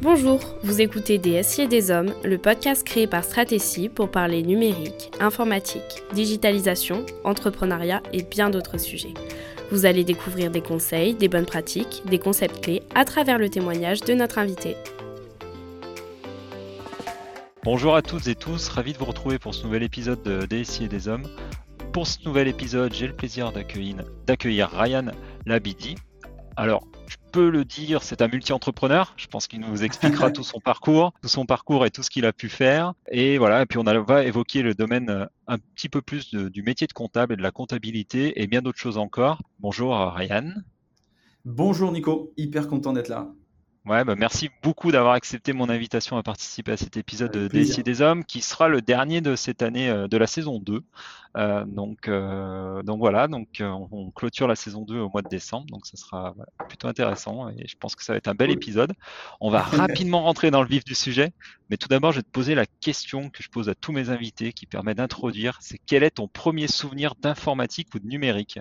Bonjour, vous écoutez Des et des Hommes, le podcast créé par Stratégie pour parler numérique, informatique, digitalisation, entrepreneuriat et bien d'autres sujets. Vous allez découvrir des conseils, des bonnes pratiques, des concepts clés à travers le témoignage de notre invité. Bonjour à toutes et tous, ravi de vous retrouver pour ce nouvel épisode de DSI et des Hommes. Pour ce nouvel épisode, j'ai le plaisir d'accueillir Ryan Labidi. Alors, je peux le dire, c'est un multi-entrepreneur. Je pense qu'il nous expliquera tout son parcours, tout son parcours et tout ce qu'il a pu faire. Et voilà, et puis on va évoquer le domaine euh, un petit peu plus du métier de comptable et de la comptabilité et bien d'autres choses encore. Bonjour Ryan. Bonjour Nico, hyper content d'être là. Ouais, bah merci beaucoup d'avoir accepté mon invitation à participer à cet épisode de Décider des Hommes, qui sera le dernier de cette année euh, de la saison 2. Euh, donc, euh, donc voilà, donc euh, on, clôture la saison 2 au mois de décembre, donc ça sera voilà, plutôt intéressant et je pense que ça va être un bel épisode. On va rapidement rentrer dans le vif du sujet, mais tout d'abord, je vais te poser la question que je pose à tous mes invités, qui permet d'introduire, c'est quel est ton premier souvenir d'informatique ou de numérique?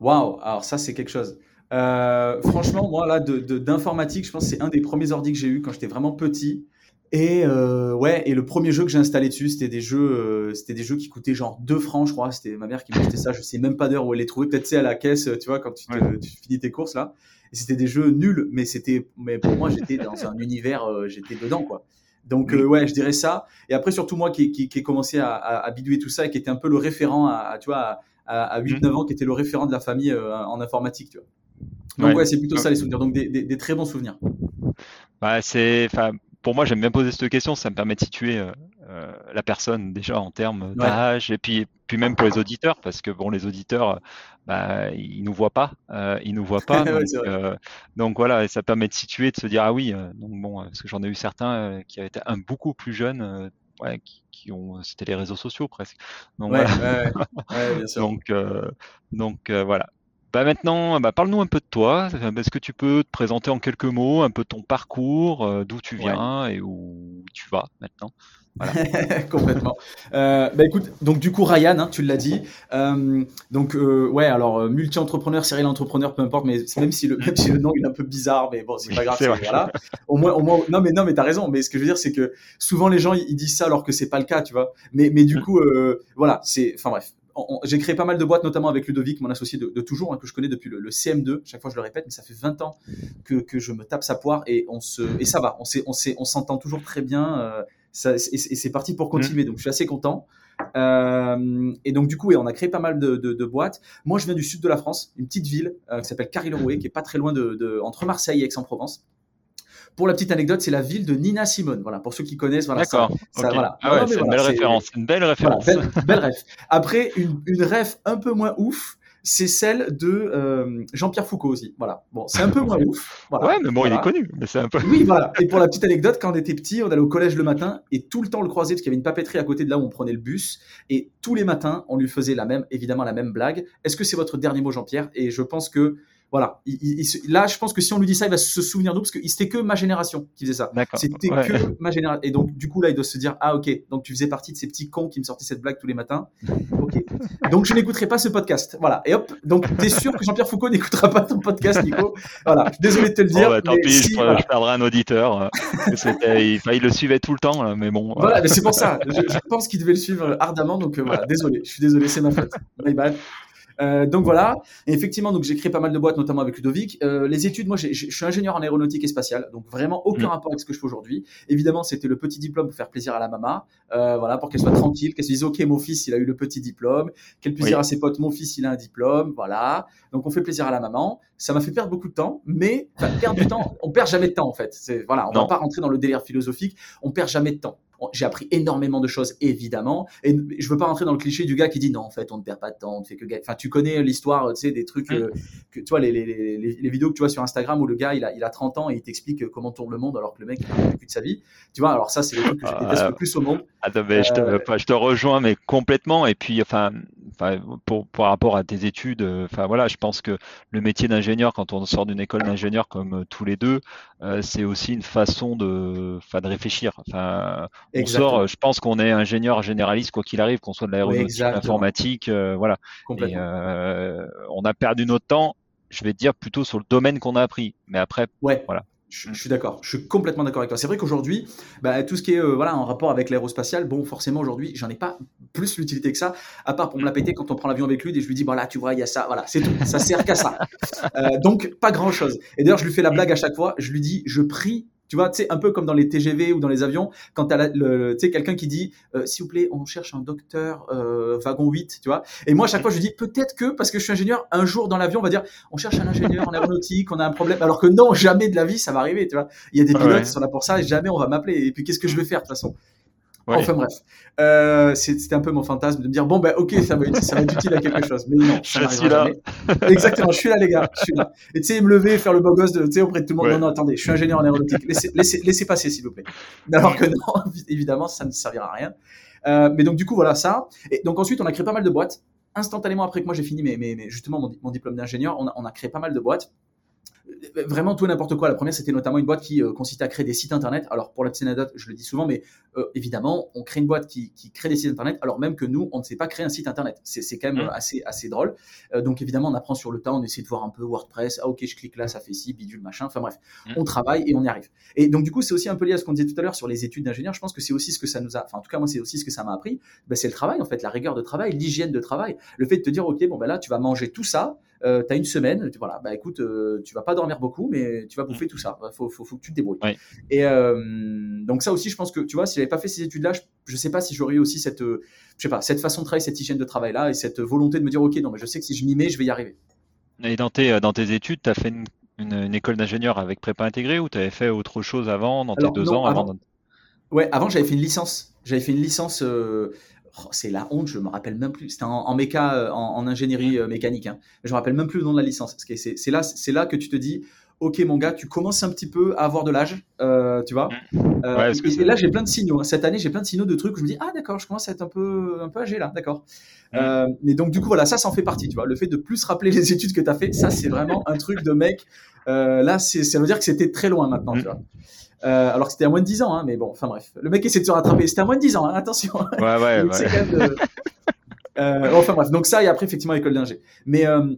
Waouh, alors ça c'est quelque chose. Euh, franchement, moi, là, d'informatique, je pense que c'est un des premiers ordi que j'ai eu quand j'étais vraiment petit. Et euh, ouais, et le premier jeu que j'ai installé dessus, c'était des jeux, euh, c'était des jeux qui coûtaient genre 2 francs, je crois. C'était ma mère qui m'achetait ça. Je sais même pas d'heure où elle les trouvait. Peut-être c'est à la caisse, tu vois, quand tu, tu, finis tes courses là. Et c'était des jeux nuls, mais c'était, mais pour moi, j'étais dans un univers, j'étais dedans quoi. Donc ouais, je dirais ça. Et après surtout moi qui, qui, qui ai commencé à, à, à, bidouiller tout ça et qui était un peu le référent à, tu vois, à, à 8-9 mmh. ans, qui était le référent de la famille en informatique, tu vois. Donc ouais, c'est plutôt ça les souvenirs, donc des, des, très bons souvenirs. Bah, c'est, pour moi, j'aime bien poser cette question, ça me permet de situer euh, euh, la personne déjà en termes d'âge et puis, puis même pour les auditeurs, parce que bon, les auditeurs, bah, ils nous voient pas, euh, ils nous voient pas, donc, euh, donc, voilà, ça permet de situer, de se dire ah oui, donc bon, parce que j'en ai eu certains qui avaient été un beaucoup plus jeunes. Ouais, qui, ont c'était les réseaux sociaux presque. Ouais, voilà. donc donc voilà bah maintenant, bah parle-nous un peu de toi. Est-ce que tu peux te présenter en quelques mots un peu ton parcours, euh, d'où tu viens et où tu vas maintenant? Voilà. Complètement. Euh, bah écoute, donc du coup Ryan, hein, tu l'as dit. Euh, donc euh, ouais, alors multi-entrepreneur, serial entrepreneur, peu importe, mais même si le même si le nom il est un peu bizarre, mais bon c'est pas grave. Voilà. Au moins, au moins, non mais non mais t'as raison. Mais ce que je veux dire c'est que souvent les gens ils, disent ça alors que c'est pas le cas, tu vois. Mais mais du mmh. coup voilà, c'est enfin bref j'ai créé pas mal de boîtes, notamment avec Ludovic, mon associé de, toujours, hein, que je connais depuis le, CM2. Chaque fois, je le répète, mais ça fait 20 ans que, que je me tape sa poire et, on se, et ça va. On s'entend on toujours très bien. Euh, ça, et, c'est parti pour continuer. Mmh. Donc, je suis assez content. Euh, et donc, du coup, on a créé pas mal de, de, boîtes. Moi, je viens du sud de la France, une petite ville euh, qui s'appelle Carillon-Rouet, qui est pas très loin de, entre Marseille et Aix-en-Provence. Pour la petite anecdote, c'est la ville de Nina Simone. Voilà, pour ceux qui connaissent, voilà. D'accord. Voilà. Ah ouais, c'est une belle référence. Une belle référence. belle, ref. Après, une, une ref un peu moins ouf, c'est celle de euh, Jean-Pierre Foucault aussi. Voilà. Bon, c'est un peu moins ouf. Voilà. Ouais, mais bon, il est connu. Mais c'est un peu. Oui, voilà. Et pour la petite anecdote, quand on était petit, on allait au collège le matin et tout le temps on le croisait parce qu'il y avait une papeterie à côté de là où on prenait le bus et tous les matins on lui faisait la même, évidemment la même blague. Est-ce que c'est votre dernier mot, Jean-Pierre? Et je pense que voilà. là, je pense que si on lui dit ça, il va se souvenir d'où, parce que c'était que ma génération qui faisait ça. C'était que ma génération. Et donc, du coup, là, il doit se dire, ah, ok, donc tu faisais partie de ces petits cons qui me sortaient cette blague tous les matins. Ok. Donc, je n'écouterai pas ce podcast. Voilà. Et hop. Donc, t'es sûr que Jean-Pierre Foucault n'écoutera pas ton podcast, Nico? Voilà. Désolé de te le dire. Oh, bah, tant pis, je, perdrai un auditeur. il, il, le suivait tout le temps, mais bon. Voilà, mais c'est pour ça. Je, pense qu'il devait le suivre ardemment. Donc, euh, voilà. Désolé. Je suis désolé, c'est ma faute. My bad. Euh, donc voilà. Et effectivement, donc j'ai créé pas mal de boîtes, notamment avec Ludovic. Euh, les études, moi, je suis ingénieur en aéronautique et spatiale, donc vraiment aucun mm. rapport avec ce que je fais aujourd'hui. Évidemment, c'était le petit diplôme pour faire plaisir à la maman, euh, voilà, pour qu'elle soit tranquille, qu'elle se dise, ok, mon fils, il a eu le petit diplôme, qu'elle puisse dire à ses potes, mon fils, il a un diplôme, voilà. Donc on fait plaisir à la maman. Ça m'a fait perdre beaucoup de temps, mais perdre du temps, on perd jamais de temps en fait. C'est voilà, on va pas rentrer dans le délire philosophique, on perd jamais de temps j'ai appris énormément de choses, évidemment. Et je veux pas rentrer dans le cliché du gars qui dit non, en fait, on ne perd pas de temps, on ne fait que Enfin, tu connais l'histoire, tu sais, des trucs, euh, que, tu vois, les, les, les, les, vidéos que tu vois sur Instagram où le gars, il a, il a 30 ans et il t'explique comment tourne le monde alors que le mec, il a vécu de sa vie. Tu vois, alors ça, c'est le truc que je déteste le plus au monde. Attends, mais je, te, euh, je te rejoins, mais complètement. Et puis, enfin, pour, par rapport à tes études, euh, enfin voilà, je pense que le métier d'ingénieur, quand on sort d'une école d'ingénieur comme tous les deux, c'est aussi une façon de, de réfléchir. Enfin, on sort, je pense qu'on est ingénieur généraliste, quoi qu'il arrive, qu'on soit de l'aéronautique, de l'informatique, euh, voilà. Et, euh, on a perdu notre temps, je vais dire plutôt sur le domaine qu'on a appris. Mais après, voilà. Je, suis d'accord, je suis complètement d'accord avec toi. C'est vrai qu'aujourd'hui, bah, tout ce qui est euh, voilà, en rapport avec l'aérospatial, bon, forcément, aujourd'hui, j'en ai pas plus l'utilité que ça, à part pour me la péter quand on prend l'avion avec lui et je lui dis, voilà, tu vois, il y a ça, voilà, c'est tout, ça sert qu'à ça. Euh, donc, pas grand chose. Et d'ailleurs, je lui fais la blague à chaque fois, je lui dis, je prie tu vois, tu sais, un peu comme dans les TGV ou dans les avions, quand tu as tu sais, quelqu'un qui dit, euh, s'il vous plaît, on cherche un docteur euh, wagon 8, tu vois. Et moi, à chaque fois, je dis, peut-être que, parce que je suis ingénieur, un jour dans l'avion, on va dire, on cherche un ingénieur en aéronautique, on a un problème. Alors que non, jamais de la vie, ça va arriver, tu vois. Il y a des pilotes qui sont là pour ça et jamais on va m'appeler. Et puis, qu'est-ce que je vais faire, de toute façon? Enfin bref, euh, c'était un peu mon fantasme de me dire bon ben ok ça va, être, ça va être utile à quelque chose, mais non, ça je suis là. Exactement, je suis là les gars, je suis là. Et tu sais me lever, faire le beau gosse de, tu sais auprès de tout le monde. Non non attendez, je suis ingénieur en aéronautique, laissez, laissez, laissez passer s'il vous plaît. Alors que non, évidemment ça ne servira à rien. Euh, mais donc du coup voilà ça. Et donc ensuite on a créé pas mal de boîtes. Instantanément après que moi j'ai fini mes, mes, justement mon, mon diplôme d'ingénieur, on a, on a créé pas mal de boîtes vraiment tout n'importe quoi. La première, c'était notamment une boîte qui euh, consistait à créer des sites internet. Alors, pour la petite anecdote, je le dis souvent, mais euh, évidemment, on crée une boîte qui, crée des sites internet, alors même que nous, on ne sait pas créer un site internet. C'est quand même mmh. assez, assez drôle. Euh, donc, évidemment, on apprend sur le tas, on essaie de voir un peu WordPress. Ah, ok, je clique là, ça fait ci, bidule, machin. Enfin, bref, mmh. on travaille et on y arrive. Et donc, du coup, c'est aussi un peu lié à ce qu'on disait tout à l'heure sur les études d'ingénieur. Je pense que c'est aussi ce que ça nous a, enfin, en tout cas, moi, c'est aussi ce que ça m'a appris. Ben, c'est le travail, en fait, la rigueur de travail, l'hygiène de travail. Le fait de te dire, ok, bon, ben là, tu vas manger tout ça euh, tu as une semaine, voilà, bah écoute, euh, tu vas pas dormir beaucoup, mais tu vas bouffer tout ça. Il faut, faut, faut, que tu te débrouilles. Et euh, donc ça aussi, je pense que, tu vois, si j'avais pas fait ces études-là, je, je sais pas si j'aurais eu aussi cette, euh, je sais pas, cette façon de travailler, cette hygiène de travail-là et cette volonté de me dire, ok, non, mais je sais que si je m'y mets, je vais y arriver. Et dans tes, dans tes études, tu as fait une, une, école d'ingénieur avec prépa intégrée ou tu avais fait autre chose avant, dans tes deux ans avant, Ouais, avant j'avais fait une licence. J'avais fait une licence euh, Oh, c'est la honte, je me rappelle même plus. C'était en, méca, euh, en, ingénierie euh, mécanique. Hein. Je me rappelle même plus le nom de la licence. C'est là, c'est là que tu te dis, ok mon gars, tu commences un petit peu à avoir de l'âge, euh, tu vois. et, là j'ai plein de signaux. Hein. Cette année j'ai plein de signaux de trucs où je me dis ah d'accord, je commence à être un peu un peu âgé là, d'accord. mais donc du coup voilà, ça ça en fait partie, tu vois. Le fait de plus rappeler les études que tu as fait, ça c'est vraiment un truc de mec. là ça veut dire que c'était très loin maintenant, tu vois. Euh, alors que c'était à moins de 10 ans, hein, mais bon, enfin bref. Le mec essaie de se rattraper. C'était à moins de 10 ans, hein, attention. Ouais, ouais, ouais. euh, enfin bref, donc ça, et après, effectivement, école d'ingé. Mais euh,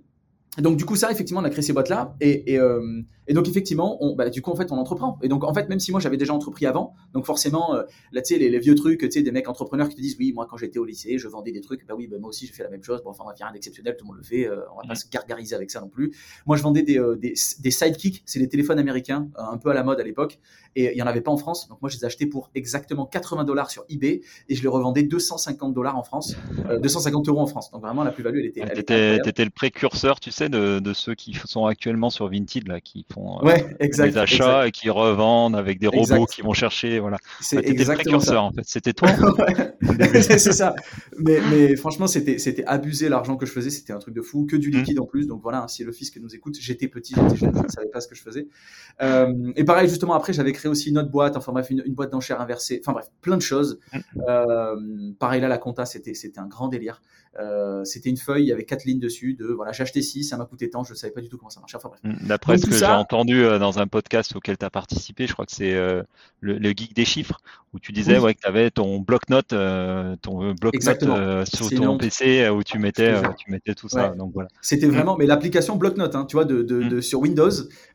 donc du coup ça effectivement on a créé ces boîtes là et, et, euh, et donc effectivement on, bah, du coup en fait on entreprend. Et donc en fait même si moi j'avais déjà entrepris avant donc forcément euh, là tu sais les, les, vieux trucs tu sais des mecs entrepreneurs qui te disent oui moi quand j'étais au lycée je vendais des trucs. Bah oui bah, moi aussi j'ai fait la même chose. Bon enfin on va faire rien d'exceptionnel tout le monde le fait euh, on va pas se gargariser avec ça non plus. Moi je vendais des, euh, des, des sidekicks. C'est des téléphones américains un peu à la mode à l'époque. Et il y en avait pas en France. Donc moi je les ai achetés pour exactement 80 dollars sur eBay et je les revendais 250 dollars en France 250 euros en France. Donc vraiment la plus value elle était elle était, le précurseur tu sais de, ceux qui sont actuellement sur Vinted, là, qui font euh, des achats et qui revendent avec des robots qui vont chercher. Voilà. C'est exactement ça. en fait. C'était toi. c'est ça. Mais, mais franchement, c'était abusé l'argent que je faisais. C'était un truc de fou. Que du mmh. liquide en plus. Donc voilà, si le fils qui nous écoute, j'étais petit, j'étais jeune, je ne savais pas ce que je faisais. Euh, et pareil, justement, après, j'avais créé aussi une autre boîte. Enfin bref, une, boîte d'enchères inversée. Enfin bref, plein de choses. Mmh. Euh, pareil, là, la compta, c'était un grand délire. Euh, c'était une feuille, il y avait quatre lignes dessus de voilà, j'ai acheté 6, ça m'a coûté tant, je ne savais pas du tout comment ça marchait. Enfin. Mm, d'après ce que j'ai entendu euh, dans un podcast auquel tu as participé, je crois que c'est euh, le, geek des chiffres, où tu disais ouais, que tu avais ton bloc-notes ton bloc sur ton PC où tu mettais, tu mettais tout ça. Donc voilà. C'était mm. vraiment, mais l'application bloc-notes, hein, tu vois, de, de, mm. sur Windows,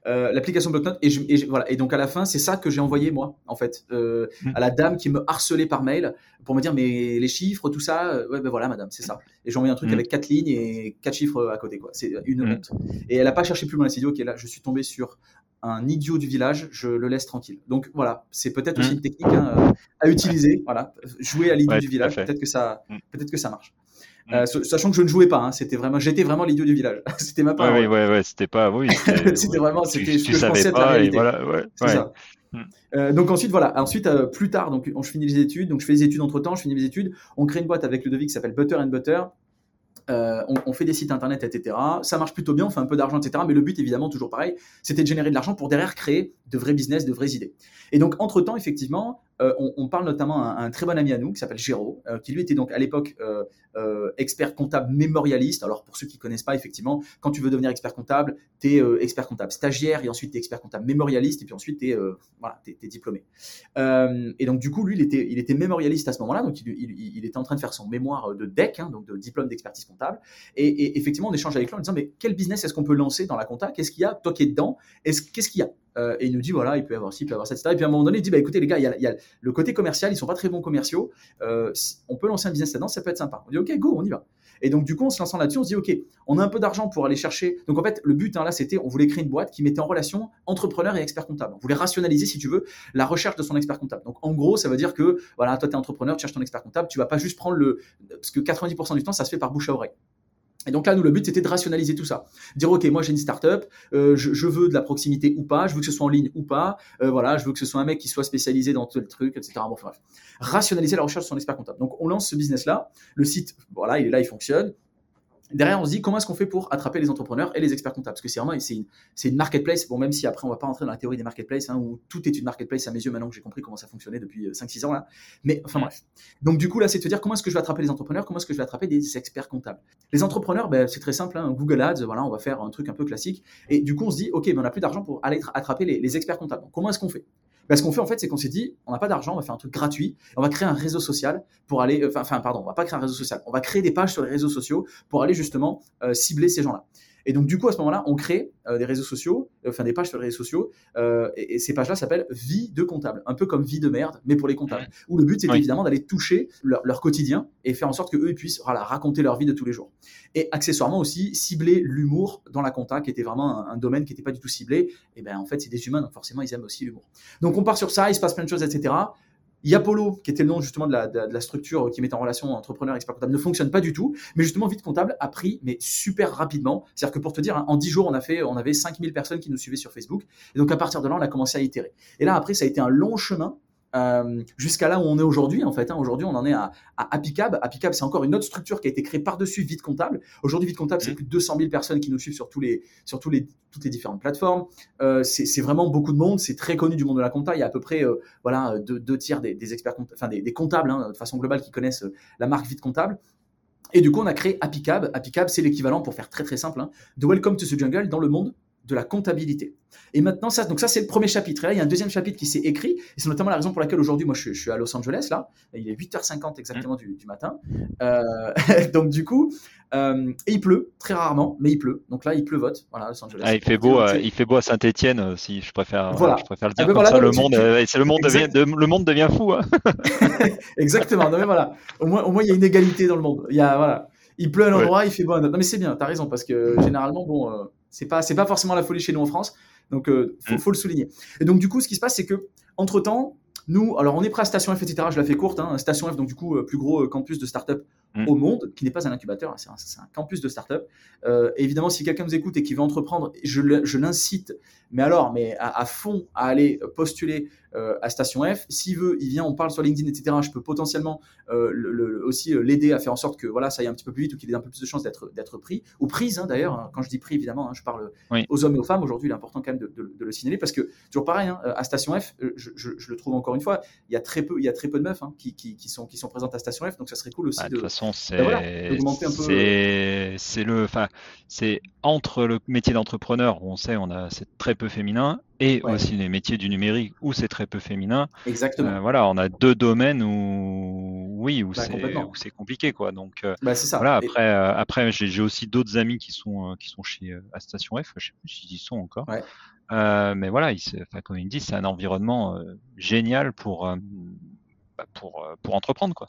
l'application bloc-notes, et, et, voilà. Et donc à la fin, c'est ça que j'ai envoyé moi, en fait, à la dame qui me harcelait par mail pour me dire mais les chiffres, tout ça, ouais ben voilà madame, c'est ça. Et j'ai envoyé un truc mm. avec quatre lignes et quatre chiffres à côté quoi. C'est une mm. honte. Et elle a pas cherché plus loin. Elle s'est dit ok là, je suis tombé sur un idiot du village, je le laisse tranquille. Donc voilà, c'est peut-être aussi mm. une technique hein, à utiliser. Voilà, jouer à l'idiot du village, peut-être que ça, peut-être que ça marche. Euh, sachant que je ne jouais pas, hein, c'était vraiment, j'étais vraiment l'idiot du village. c'était ma part. Oui, oui, ouais, c'était pas, oui. C'était vraiment, c'était ce que je pensais être la réalité. Voilà, ouais, c'est ça. Mm. Euh, donc ensuite voilà, ensuite euh, plus tard donc on, je finis les études, donc je fais les études entre temps, je finis mes études, on crée une boîte avec le devis qui s'appelle Butter and Butter. Euh, on, on, fait des sites internet, etc. Ça marche plutôt bien, on fait un peu d'argent, etc. Mais le but, évidemment, toujours pareil, c'était de générer de l'argent pour derrière créer de vrais business, de vraies idées. Et donc, entre-temps, effectivement, euh, on, parle notamment à un, très bon ami à nous qui s'appelle Géraud, euh, qui lui était donc à l'époque euh, expert comptable mémorialiste. Alors pour ceux qui connaissent pas, effectivement, quand tu veux devenir expert comptable, tu es expert comptable stagiaire et ensuite tu es expert comptable mémorialiste et puis ensuite tu es, voilà, diplômé. et donc du coup, lui, il était, mémorialiste à ce moment-là, donc il, il, était en train de faire son mémoire de DEC, hein, donc de diplôme d'expertise comptable. Et, effectivement, on échange avec lui en disant, mais quel business est-ce qu'on peut lancer dans la compta? Qu'est-ce qu'il y a Toi qui es dedans, qu'est-ce qu'il y a? Euh, et il nous dit voilà, il peut y avoir ci, il peut y avoir ça, etc. Et puis à un moment donné, il dit bah écoutez les gars, il y a, le côté commercial, ils sont pas très bons commerciaux. Euh, on peut lancer un business là-dedans, ça peut être sympa. On dit ok, go, on y va. Et donc du coup, en se lançant là-dessus, on se dit ok, on a un peu d'argent pour aller chercher. Donc en fait, le but hein, là, c'était on voulait créer une boîte qui mettait en relation entrepreneur et expert comptable. On voulait rationaliser, si tu veux, la recherche de son expert comptable. Donc en gros, ça veut dire que voilà, toi tu es entrepreneur, tu cherches ton expert comptable, tu vas pas juste prendre le parce que 90% du temps, ça se fait par bouche à oreille. Et donc là, nous, le but, c'était de rationaliser tout ça. Dire, OK, moi, j'ai une startup, euh, je, veux de la proximité ou pas, je veux que ce soit en ligne ou pas, euh, voilà, je veux que ce soit un mec qui soit spécialisé dans tel truc, etc. Bon. Rationaliser la recherche de son expert comptable. Donc, on lance ce business-là. Le site, voilà, il est là, il fonctionne. Derrière, on se dit comment est-ce qu'on fait pour attraper les entrepreneurs et les experts comptables? Parce que c'est vraiment c'est une, marketplace. Bon, même si après on va pas rentrer dans la théorie des marketplaces, hein, où tout est une marketplace à mes yeux maintenant que j'ai compris comment ça fonctionnait depuis 5-6 ans là. Mais enfin bref. Donc du coup là, c'est de te dire comment est-ce que je vais attraper les entrepreneurs, comment est-ce que je vais attraper des experts comptables? Les entrepreneurs, ben, c'est très simple. Hein, Google Ads, voilà, on va faire un truc un peu classique. Et du coup, on se dit ok, ben, on n'a plus d'argent pour aller attraper les, les experts comptables. Donc, comment est-ce qu'on fait? Bah, ce qu'on fait en fait, c'est qu'on s'est dit, on n'a pas d'argent, on va faire un truc gratuit, on va créer un réseau social pour aller, euh, enfin, pardon, on va pas créer un réseau social, on va créer des pages sur les réseaux sociaux pour aller justement euh, cibler ces gens-là. Et donc, du coup, à ce moment-là, on crée euh, des réseaux sociaux, euh, enfin des pages sur les réseaux sociaux, euh, et, et, ces pages-là s'appellent Vie de comptable, un peu comme Vie de merde, mais pour les comptables. Où le but, c'est oui. évidemment d'aller toucher leur, leur, quotidien et faire en sorte qu'eux puissent voilà, raconter leur vie de tous les jours. Et accessoirement aussi, cibler l'humour dans la compta, qui était vraiment un, un domaine qui n'était pas du tout ciblé. Et ben en fait, c'est des humains, donc forcément, ils aiment aussi l'humour. Donc, on part sur ça, il se passe plein de choses, etc. Yapolo, qui était le nom justement de la, de, la structure qui met en relation entrepreneur et expert comptable, ne fonctionne pas du tout. Mais justement, Vite Comptable a pris, mais super rapidement. C'est-à-dire que pour te dire, hein, en 10 jours, on, a fait, on avait 5000 personnes qui nous suivaient sur Facebook. Et donc à partir de là, on a commencé à itérer. Et là, après, ça a été un long chemin euh, jusqu'à là où on est aujourd'hui en fait. Hein. Aujourd'hui, on en est à, à Apicab. Apicab, c'est encore une autre structure qui a été créée par-dessus Vite Comptable. Aujourd'hui, Vite Comptable, c'est plus de 200 000 personnes qui nous suivent sur, tous les, sur tous les, toutes les différentes plateformes. Euh, c'est vraiment beaucoup de monde. C'est très connu du monde de la compta. Il y a à peu près euh, voilà deux, deux, tiers des, des experts, enfin des, des comptables hein, de façon globale qui connaissent la marque Vite Comptable. Et du coup, on a créé Apicab. Apicab, c'est l'équivalent, pour faire très très simple, hein, de Welcome to the Jungle dans le monde de la comptabilité. Et maintenant, ça, donc ça, c'est le premier chapitre. Et là, il y a un deuxième chapitre qui s'est écrit. Et c'est notamment la raison pour laquelle aujourd'hui, moi, je, je, suis à Los Angeles, là. Il est 8h50 exactement du, du, matin. Euh, donc, du coup, euh, et il pleut, très rarement, mais il pleut. Donc là, il pleuvote. Voilà, Los Angeles. Ah, il, fait beau, euh, il fait beau à Saint-Etienne, si je préfère, voilà. je préfère le dire. Ah ben comme voilà, ça, le, monde, le, monde devient, de, le monde devient fou. Hein. Exactement. Non, mais voilà. Au moins, au moins, il y a une égalité dans le monde. Il y a, voilà. Il pleut à l'endroit, ouais. il fait beau à un autre. Non, mais c'est bien, tu as raison, parce que généralement, bon, c'est pas, c'est pas forcément la folie chez nous en France. Donc, euh, faut, mm. faut, le souligner. Et donc, du coup, ce qui se passe, c'est que, entre temps, nous, alors on est prêt à Station F, etc. Je la fais courte. Hein. Station F, donc du coup, euh, plus gros campus de start-up. Au monde, qui n'est pas un incubateur, c'est un, un, campus de start-up. Euh, évidemment, si quelqu'un nous écoute et qui veut entreprendre, je l'incite, mais alors, mais à, à, fond, à aller postuler euh, à Station F. S'il veut, il vient, on parle sur LinkedIn, etc. Je peux potentiellement euh, le, le, aussi l'aider à faire en sorte que voilà, ça aille un petit peu plus vite ou qu'il ait un peu plus de chances d'être pris ou prise. Hein, D'ailleurs, quand je dis pris, évidemment, hein, je parle oui. aux hommes et aux femmes. Aujourd'hui, il est important quand même de, de, de, le signaler parce que toujours pareil, hein, à Station F, je, je, je, le trouve encore une fois, il y a très peu, il y a très peu de meufs hein, qui, qui, qui, sont qui sont présentes à Station F, donc ça serait cool aussi bah, de. Façon, c'est ben voilà, c'est le, enfin, c'est entre le métier d'entrepreneur où on sait on a c'est très peu féminin et ouais. aussi les métiers du numérique où c'est très peu féminin. Exactement. Euh, voilà, on a deux domaines où oui où bah, c'est compliqué quoi. Donc euh, bah, ça. voilà après et... euh, après j'ai aussi d'autres amis qui sont qui sont chez à Station F, je sais plus s'ils y sont encore. Ouais. mais voilà, il, comme il dit, c'est un environnement génial pour bah, pour pour entreprendre quoi.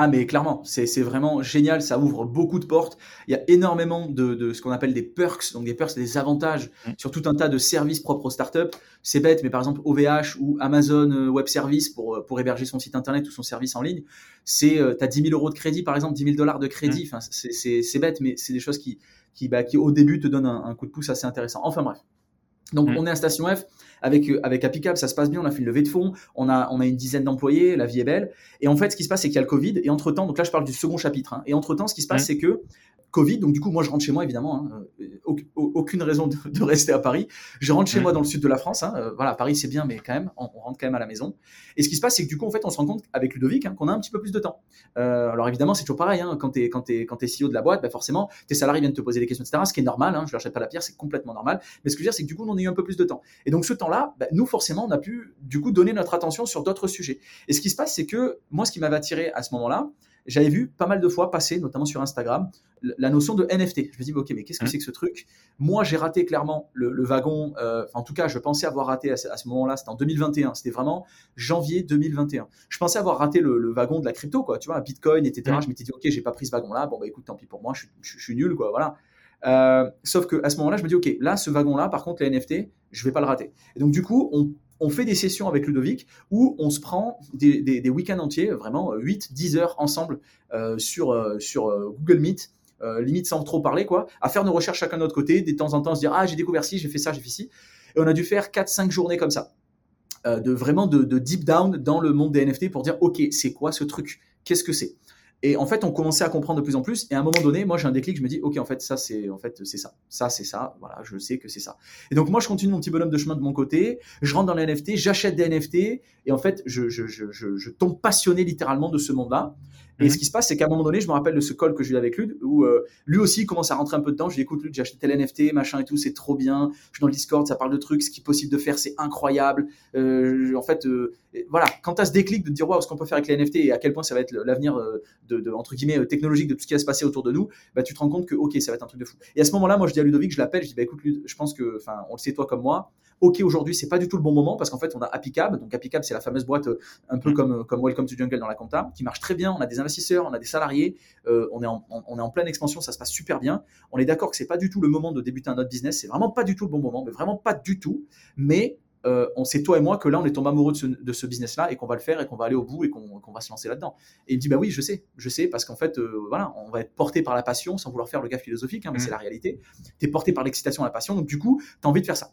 Ah mais clairement, c'est vraiment génial, ça ouvre beaucoup de portes. Il y a énormément de, de ce qu'on appelle des perks, donc des perks, c'est des avantages mmh. sur tout un tas de services propres aux startups. C'est bête, mais par exemple OVH ou Amazon Web Service pour, pour héberger son site internet ou son service en ligne, c'est euh, tu as 10 000 euros de crédit par exemple, 10 000 dollars de crédit. Mmh. Enfin, c'est bête, mais c'est des choses qui, qui, bah, qui au début te donnent un, un coup de pouce assez intéressant. Enfin bref. Donc mmh. on est à Station F avec avec Apicab, ça se passe bien, on a fait une levée de fonds, on a on a une dizaine d'employés, la vie est belle. Et en fait, ce qui se passe, c'est qu'il y a le Covid. Et entre temps, donc là, je parle du second chapitre. Hein, et entre temps, ce qui se passe, mmh. c'est que Covid, donc du coup, moi, je rentre chez moi, évidemment. Hein, euh, aucune raison de, de, rester à Paris. Je rentre chez mmh. moi dans le sud de la France. Hein, euh, voilà, Paris, c'est bien, mais quand même, on, on, rentre quand même à la maison. Et ce qui se passe, c'est que du coup, en fait, on se rend compte avec Ludovic hein, qu'on a un petit peu plus de temps. Euh, alors évidemment, c'est toujours pareil. Quand tu es, quand t'es, quand es CEO de la boîte, bah forcément, tes salariés viennent te poser des questions, etc. Ce qui est normal. Je leur jette pas la pierre, c'est complètement normal. Mais ce que je veux dire, c'est que du coup, on a eu un peu plus de temps. Et donc, ce temps-là, bah, nous, forcément, on a pu du coup donner notre attention sur d'autres sujets. Et ce qui se passe, c'est que moi, ce qui m'avait attiré à ce moment-là, j'avais vu pas mal de fois passer, notamment sur Instagram, la notion de NFT. Je me dis, ok, mais qu'est-ce que mmh. c'est que ce truc? Moi, j'ai raté clairement le, wagon. Euh, en tout cas, je pensais avoir raté à ce, moment-là. C'était en 2021. C'était vraiment janvier 2021. Je pensais avoir raté le, wagon de la crypto, quoi. Tu vois, Bitcoin, etc. Mmh. Je m'étais dit, ok, j'ai pas pris ce wagon-là. Bon, bah écoute, tant pis pour moi. Je, je suis nul, quoi. Voilà. Euh, sauf que à ce moment-là, je me dis, ok, là, ce wagon-là, par contre, les NFT, je vais pas le rater. Et donc, du coup, on, fait des sessions avec Ludovic où on se prend des, week-ends entiers, vraiment 8-10 heures ensemble euh, sur, euh, sur Google Meet. limite sans trop parler, quoi, à faire nos recherches chacun de notre côté, de temps en temps se dire Ah, j'ai découvert ci, j'ai fait ça, j'ai fait ci. Et on a dû faire 4-5 journées comme ça, de vraiment de, deep down dans le monde des NFT pour dire Ok, c'est quoi ce truc? Qu'est-ce que c'est? Et en fait, on commençait à comprendre de plus en plus. Et à un moment donné, moi, j'ai un déclic. Je me dis, ok, en fait, ça, c'est en fait, c'est ça. Ça, c'est ça. Voilà, je sais que c'est ça. Et donc, moi, je continue mon petit bonhomme de chemin de mon côté. Je rentre dans les NFT, j'achète des NFT. Et en fait, je, je, je, je tombe passionné littéralement de ce monde-là. Et mhm. ce qui se passe, c'est qu'à un moment donné, je me rappelle de ce call que j'ai eu avec Lude, où euh, lui aussi commence à rentrer un peu dedans. Je lui dis, écoute, Lude, j'ai acheté tel NFT, machin et tout, c'est trop bien. Je suis dans le Discord, ça parle de trucs, ce qui est possible de faire, c'est incroyable. Euh, en fait, euh, voilà, quand tu as ce déclic de te dire, waouh, ce qu'on peut faire avec les NFT et à quel point ça va être l'avenir euh, de, de, entre guillemets, technologique de tout ce qui va se passer autour de nous, bah, tu te rends compte que, ok, ça va être un truc de fou. Et à ce moment-là, moi, je dis à Ludovic, je l'appelle, je dis, bah, écoute, Lude, je pense que, enfin, on le sait toi comme moi, ok aujourd'hui c'est pas du tout le bon moment parce qu'en fait on a Appicab donc Appicab c'est la fameuse boîte euh, un peu mm. comme, comme Welcome to Jungle dans la compta qui marche très bien on a des investisseurs on a des salariés euh, on, est en, on est en pleine expansion ça se passe super bien on est d'accord que c'est pas du tout le moment de débuter un autre business c'est vraiment pas du tout le bon moment mais vraiment pas du tout mais euh, on sait toi et moi que là on est tombé amoureux de ce, business là et qu'on va le faire et qu'on va aller au bout et qu'on va se lancer là-dedans. Et il me dit bah oui je sais, je sais parce qu'en fait voilà on va être porté par la passion sans vouloir faire le gars philosophique hein, mais mm. c'est la réalité. Tu es porté par l'excitation, la passion donc du coup tu as envie de faire ça.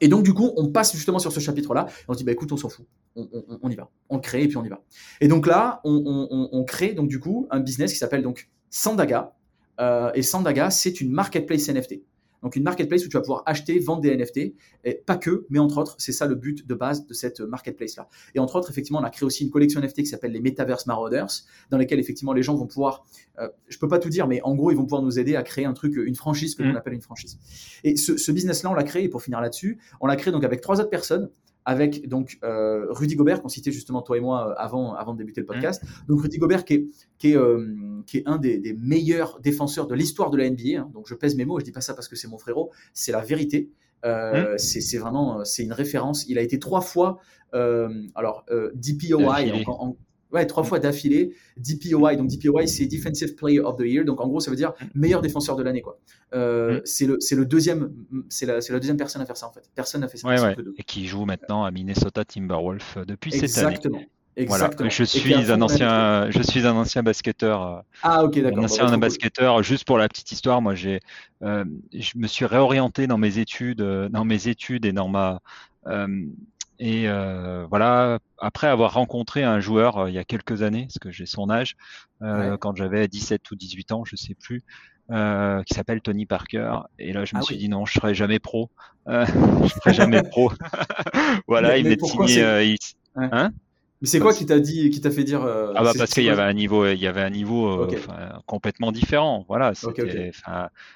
Et donc, du coup, on passe justement sur ce chapitre-là. Et on se dit, bah, écoute, on s'en fout. On, y va. On le crée et puis on y va. Et donc là, on, crée donc du coup un business qui s'appelle donc Sandaga. Euh, et Sandaga, c'est une marketplace NFT. Donc une marketplace où tu vas pouvoir acheter, vendre des NFT, et pas que, mais entre autres, c'est ça le but de base de cette marketplace-là. Et entre autres, effectivement, on a créé aussi une collection NFT qui s'appelle les Metaverse Marauders, dans lesquelles effectivement les gens vont pouvoir, euh, je peux pas tout dire, mais en gros, ils vont pouvoir nous aider à créer un truc, une franchise que l'on mmh. appelle une franchise. Et ce, ce business-là, on l'a créé, et pour finir là-dessus, on l'a créé donc avec trois autres personnes avec donc euh, Rudy Gobert qu'on citait justement toi et moi euh, avant, avant de débuter le podcast. Mmh. Donc Rudy Gobert qui est, qui est, euh, qui est un des, meilleurs défenseurs de l'histoire de la NBA. Hein. Donc je pèse mes mots, je dis pas ça parce que c'est mon frérot, c'est la vérité. Mmh. C'est vraiment c'est une référence. Il a été trois fois alors DPOI en, Ouais, trois fois d'affilée. DPOI, donc DPOI, c'est Defensive Player of the Year. Donc en gros, ça veut dire meilleur défenseur de l'année. quoi. Euh, mm. C'est le, le deuxième, c'est la, la, deuxième personne à faire ça en fait. Personne n'a fait ça. Et qui joue maintenant à Minnesota Timberwolves euh, depuis cette année. Exactement. Voilà. Je suis un ancien, je suis un ancien basketteur. Euh, ah ok d'accord. Un ancien bah, basketteur. Juste pour la petite histoire, moi j'ai, je me suis réorienté dans mes études, dans mes études et dans ma et euh, voilà, après avoir rencontré un joueur euh, il y a quelques années, parce que j'ai son âge, euh, quand j'avais 17 ou 18 ans, je sais plus, euh, qui s'appelle Tony Parker. Et là, je me ah suis dit non, je serai jamais pro. Euh, je serai jamais pro. voilà, il m'est signé. Hein? Mais c'est quoi qui t'a dit, qui t'a fait dire euh, Ah bah parce qu'il y avait un niveau, il y avait un niveau euh, complètement différent. Voilà.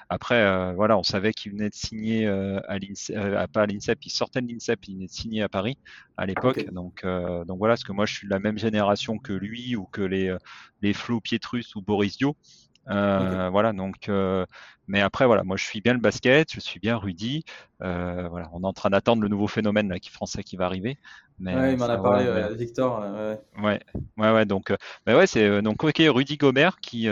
Après, euh, voilà, on savait qu'il venait de signer à l'INSEP, pas à l'INSEP, il sortait de l'INSEP, il venait de signer à Paris à l'époque. Donc, donc voilà, parce que moi je suis de la même génération que lui ou que les les Flo Pietrus ou Boris Dio. Euh, voilà, donc, euh, mais après, voilà, moi je suis bien le basket, je suis bien Rudy. Euh, voilà, on est en train d'attendre le nouveau phénomène là, qui français qui va arriver. Mais, ouais, il m'en a parlé, Victor. Ouais. ouais, ouais, donc, mais ouais, c'est donc ok, Rudy Gobert qui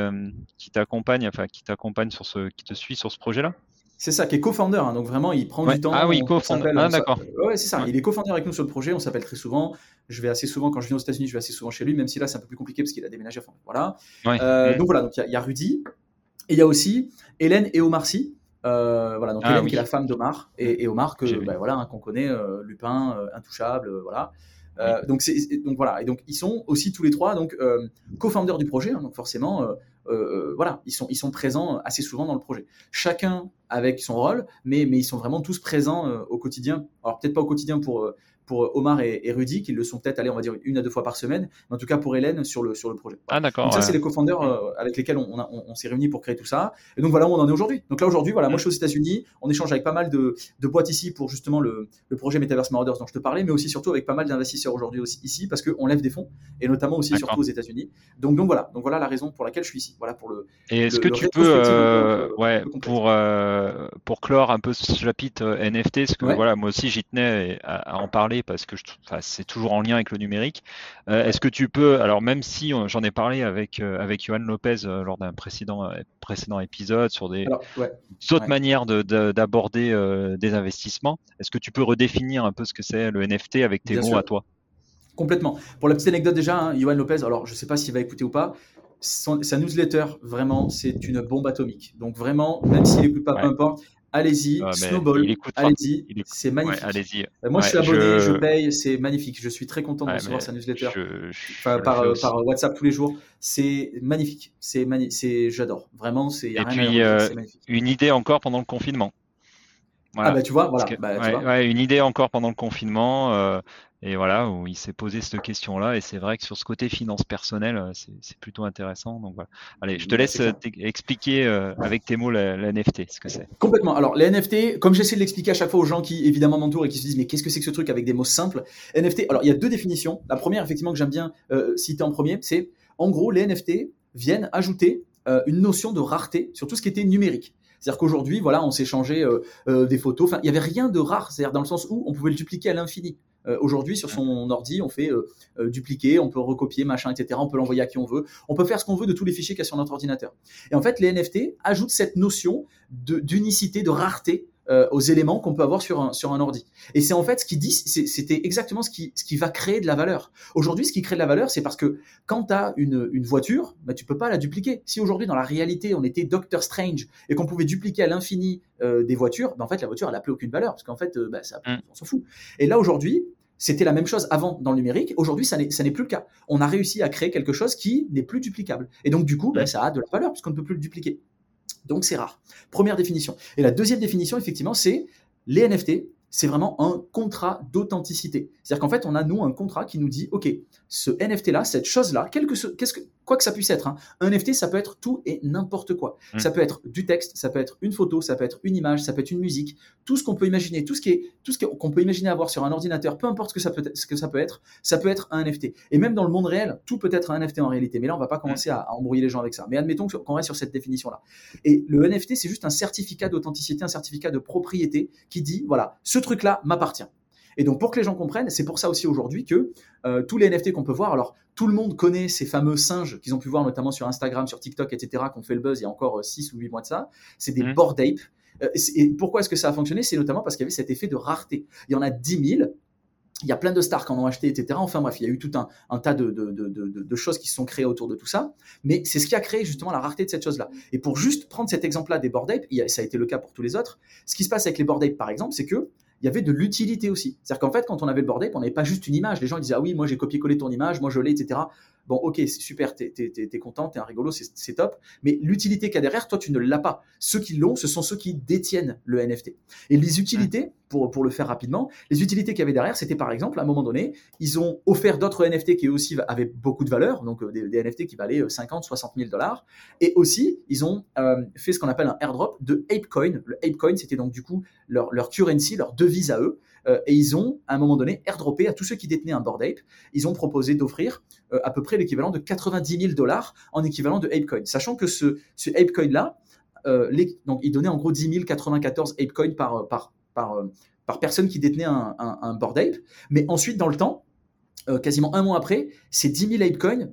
qui t'accompagne, enfin qui t'accompagne sur ce, qui te suit sur ce projet-là? C'est ça, qui est co-founder. Hein, donc vraiment, il prend du temps. Ah oui, co-founder. Ah, d'accord. Ouais, c'est ça. Il est co-founder avec nous sur le projet. On s'appelle très souvent. Je vais assez souvent, quand je viens aux États-Unis, je vais assez souvent chez lui, même si là, c'est un peu plus compliqué parce qu'il a déménagé. Enfin, voilà. Euh, donc voilà, donc il y, a Rudy. Et il y a aussi Hélène et Omar Sy. Euh, voilà, donc ah Hélène qui est la femme d'Omar et, Omar que bah, voilà hein, qu'on connaît, euh, Lupin, intouchable, voilà. donc, donc voilà, et donc ils sont aussi tous les trois donc co-founders du projet, hein, donc forcément euh, voilà, ils sont, ils sont présents assez souvent dans le projet. Chacun avec son rôle, mais, mais ils sont vraiment tous présents euh, au quotidien. Alors peut-être pas au quotidien pour, euh, pour Omar et, Rudy, qui le sont peut-être allés, on va dire, une à deux fois par semaine, mais en tout cas pour Hélène sur le, sur le projet. Ah, d'accord. Donc, ça, c'est les co-founders euh, avec lesquels on, on, s'est réunis pour créer tout ça. Et donc, voilà où on en est aujourd'hui. Donc, là, aujourd'hui, voilà, moi, je suis aux États-Unis. On échange avec pas mal de, de boîtes ici pour justement le, le, projet Metaverse Marauders dont je te parlais, mais aussi surtout avec pas mal d'investisseurs aujourd'hui aussi ici parce qu'on lève des fonds et notamment aussi surtout aux États-Unis. Donc, donc, voilà. Donc, voilà la raison pour laquelle je suis ici. Voilà pour le. Et est-ce que tu peux, euh, ouais, pour, euh, pour clore un peu ce chapitre NFT, parce que voilà, moi aussi, j'y tenais à, en parler parce que c'est toujours en lien avec le numérique. est-ce que tu peux, alors même si j'en ai parlé avec, avec Johan Lopez lors d'un précédent, précédent épisode sur des autres manières d'aborder euh, des investissements. Est-ce que tu peux redéfinir un peu ce que c'est le NFT avec tes mots à toi? Complètement. Pour la petite anecdote déjà, hein, Johan Lopez, alors je ne sais pas s'il va écouter ou pas, sa newsletter, vraiment, c'est une bombe atomique. Donc vraiment, même s'il n'écoute pas, peu importe, allez-y, Snowball, allez-y, c'est magnifique. allez-y. Euh, moi, je suis abonné, je... paye, c'est magnifique. Je suis très content de recevoir sa newsletter par, par, WhatsApp tous les jours. C'est magnifique. C'est. J'adore. Vraiment, c'est. Et puis, euh, une idée encore pendant le confinement. Ah bah tu vois, voilà. Bah, une idée encore pendant le confinement. Euh, et voilà, où il s'est posé cette question-là. Et c'est vrai que sur ce côté finance personnelle, euh, c'est plutôt intéressant. Donc voilà. Allez, je te laisse euh, expliquer euh, avec tes mots la, NFT, ce que c'est. Complètement. Alors, les NFT, comme j'essaie de l'expliquer à chaque fois aux gens qui évidemment m'entourent et qui se disent, mais qu'est-ce que c'est que ce truc avec des mots simples? NFT, alors il y a deux définitions. La première, effectivement, que j'aime bien citer en premier, c'est en gros, les NFT viennent ajouter une notion de rareté sur tout ce qui était numérique. C'est-à-dire qu'aujourd'hui, voilà, on s'échangeait des photos. Enfin, il n'y avait rien de rare. C'est-à-dire dans le sens où on pouvait le dupliquer à l'infini. Euh, aujourd'hui, sur son ordi, on fait euh, euh, dupliquer, on peut recopier, machin, etc. On peut l'envoyer à qui on veut. On peut faire ce qu'on veut de tous les fichiers qu'il y a sur notre ordinateur. Et en fait, les NFT ajoutent cette notion d'unicité, de, rareté aux éléments qu'on peut avoir sur un, sur un ordi. Et c'est en fait ce qui dit, c'était exactement ce qui, ce qui va créer de la valeur. Aujourd'hui, ce qui crée de la valeur, c'est parce que quand tu as une, une voiture, bah, tu peux pas la dupliquer. Si aujourd'hui, dans la réalité, on était Doctor Strange et qu'on pouvait dupliquer à l'infini des voitures, bah, en fait, la voiture, elle n'a plus aucune valeur parce qu'en fait, bah, ça, mm. on s'en fout. Et là, aujourd'hui, c'était la même chose avant dans le numérique. Aujourd'hui, ça n'est plus le cas. On a réussi à créer quelque chose qui n'est plus duplicable. Et donc, du coup, ben, ça a de la valeur puisqu'on ne peut plus le dupliquer. Donc, c'est rare. Première définition. Et la deuxième définition, effectivement, c'est les NFT, c'est vraiment un contrat d'authenticité. C'est-à-dire qu'en fait, on a, nous, un contrat qui nous dit, OK, ce NFT-là, cette chose-là, qu'est-ce que, quoi que ça puisse être. Hein. Un NFT, ça peut être tout et n'importe quoi. Mm. Ça peut être du texte, ça peut être une photo, ça peut être une image, ça peut être une musique, tout ce qu'on peut imaginer, tout ce qui est, tout ce qu'on peut imaginer avoir sur un ordinateur, peu importe ce que ça peut, être, ce que ça peut être, ça peut être un NFT. Et même dans le monde réel, tout peut être un NFT en réalité. Mais là, on va pas commencer à, embrouiller les gens avec ça. Mais admettons qu'on reste sur cette définition-là. Et le NFT, c'est juste un certificat d'authenticité, un certificat de propriété qui dit, voilà, ce truc-là m'appartient. Et donc, pour que les gens comprennent, c'est pour ça aussi aujourd'hui que euh, tous les NFT qu'on peut voir, alors tout le monde connaît ces fameux singes qu'ils ont pu voir notamment sur Instagram, sur TikTok, etc., qu'on fait le buzz il y a encore 6 euh, ou 8 mois de ça. C'est des mmh. bored. Euh, et pourquoi est-ce que ça a fonctionné? C'est notamment parce qu'il y avait cet effet de rareté. Il y en a 10 000. Il y a plein de stars qui en ont acheté, etc. Enfin bref, il y a eu tout un, un tas de, de, de, de, choses qui se sont créées autour de tout ça. Mais c'est ce qui a créé justement la rareté de cette chose-là. Et pour juste prendre cet exemple-là des bored apes, ça a été le cas pour tous les autres. Ce qui se passe avec les bored apes, par exemple, c'est que il y avait de l'utilité aussi. C'est-à-dire qu'en fait, quand on avait le board ape, on n'avait pas juste une image. Les gens disaient, ah oui, moi j'ai copié-collé ton image, moi je l'ai, etc. Bon, ok, c'est super, t'es es, content, t'es un rigolo, c'est top. Mais l'utilité qu'il y a derrière, toi, tu ne l'as pas. Ceux qui l'ont, ce sont ceux qui détiennent le NFT. Et les utilités, pour, le faire rapidement, les utilités qu'il y avait derrière, c'était par exemple, à un moment donné, ils ont offert d'autres NFT qui aussi avaient beaucoup de valeur, donc euh, des, NFT qui valaient 50, 60 000 dollars. Et aussi, ils ont euh, fait ce qu'on appelle un airdrop de ApeCoin. Le ApeCoin, c'était donc du coup leur currency, leur devise à eux. Euh, et ils ont, à un moment donné, airdroppé à tous ceux qui détenaient un Board Ape. Ils ont proposé d'offrir euh, à peu près l'équivalent de 90 000 dollars en équivalent de ApeCoin. Sachant que ce, ce ApeCoin-là, euh, donc il donnait en gros 10 094 ApeCoin par, par, par, par personne qui détenait un, un, Ape. Mais ensuite, dans le temps, quasiment un mois après, ces 10 000 ApeCoin,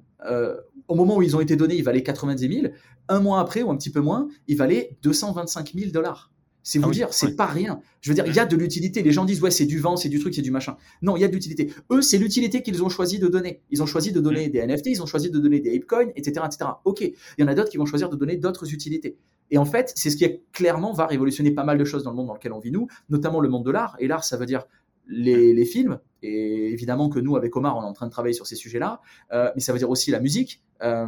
au moment où ils ont été donnés, ils valaient 90 000. Un mois après, ou un petit peu moins, ils valaient 225 000 dollars. C'est vous ah dire, c'est pas rien. Je veux dire, il y a de l'utilité. Les gens disent, ouais, c'est du vent, c'est du truc, c'est du machin. Non, il y a de l'utilité. Eux, c'est l'utilité qu'ils ont choisi de donner. Ils ont choisi de donner mm. des NFT, ils ont choisi de donner des ApeCoins, etc., etc. Ok. Il y en a d'autres qui vont choisir de donner d'autres utilités. Et en fait, c'est ce qui clairement va révolutionner pas mal de choses dans le monde dans lequel on vit nous, notamment le monde de l'art. Et l'art, ça veut dire les, films, et évidemment que nous, avec Omar, on est en train de travailler sur ces sujets-là, euh, mais ça veut dire aussi la musique, euh,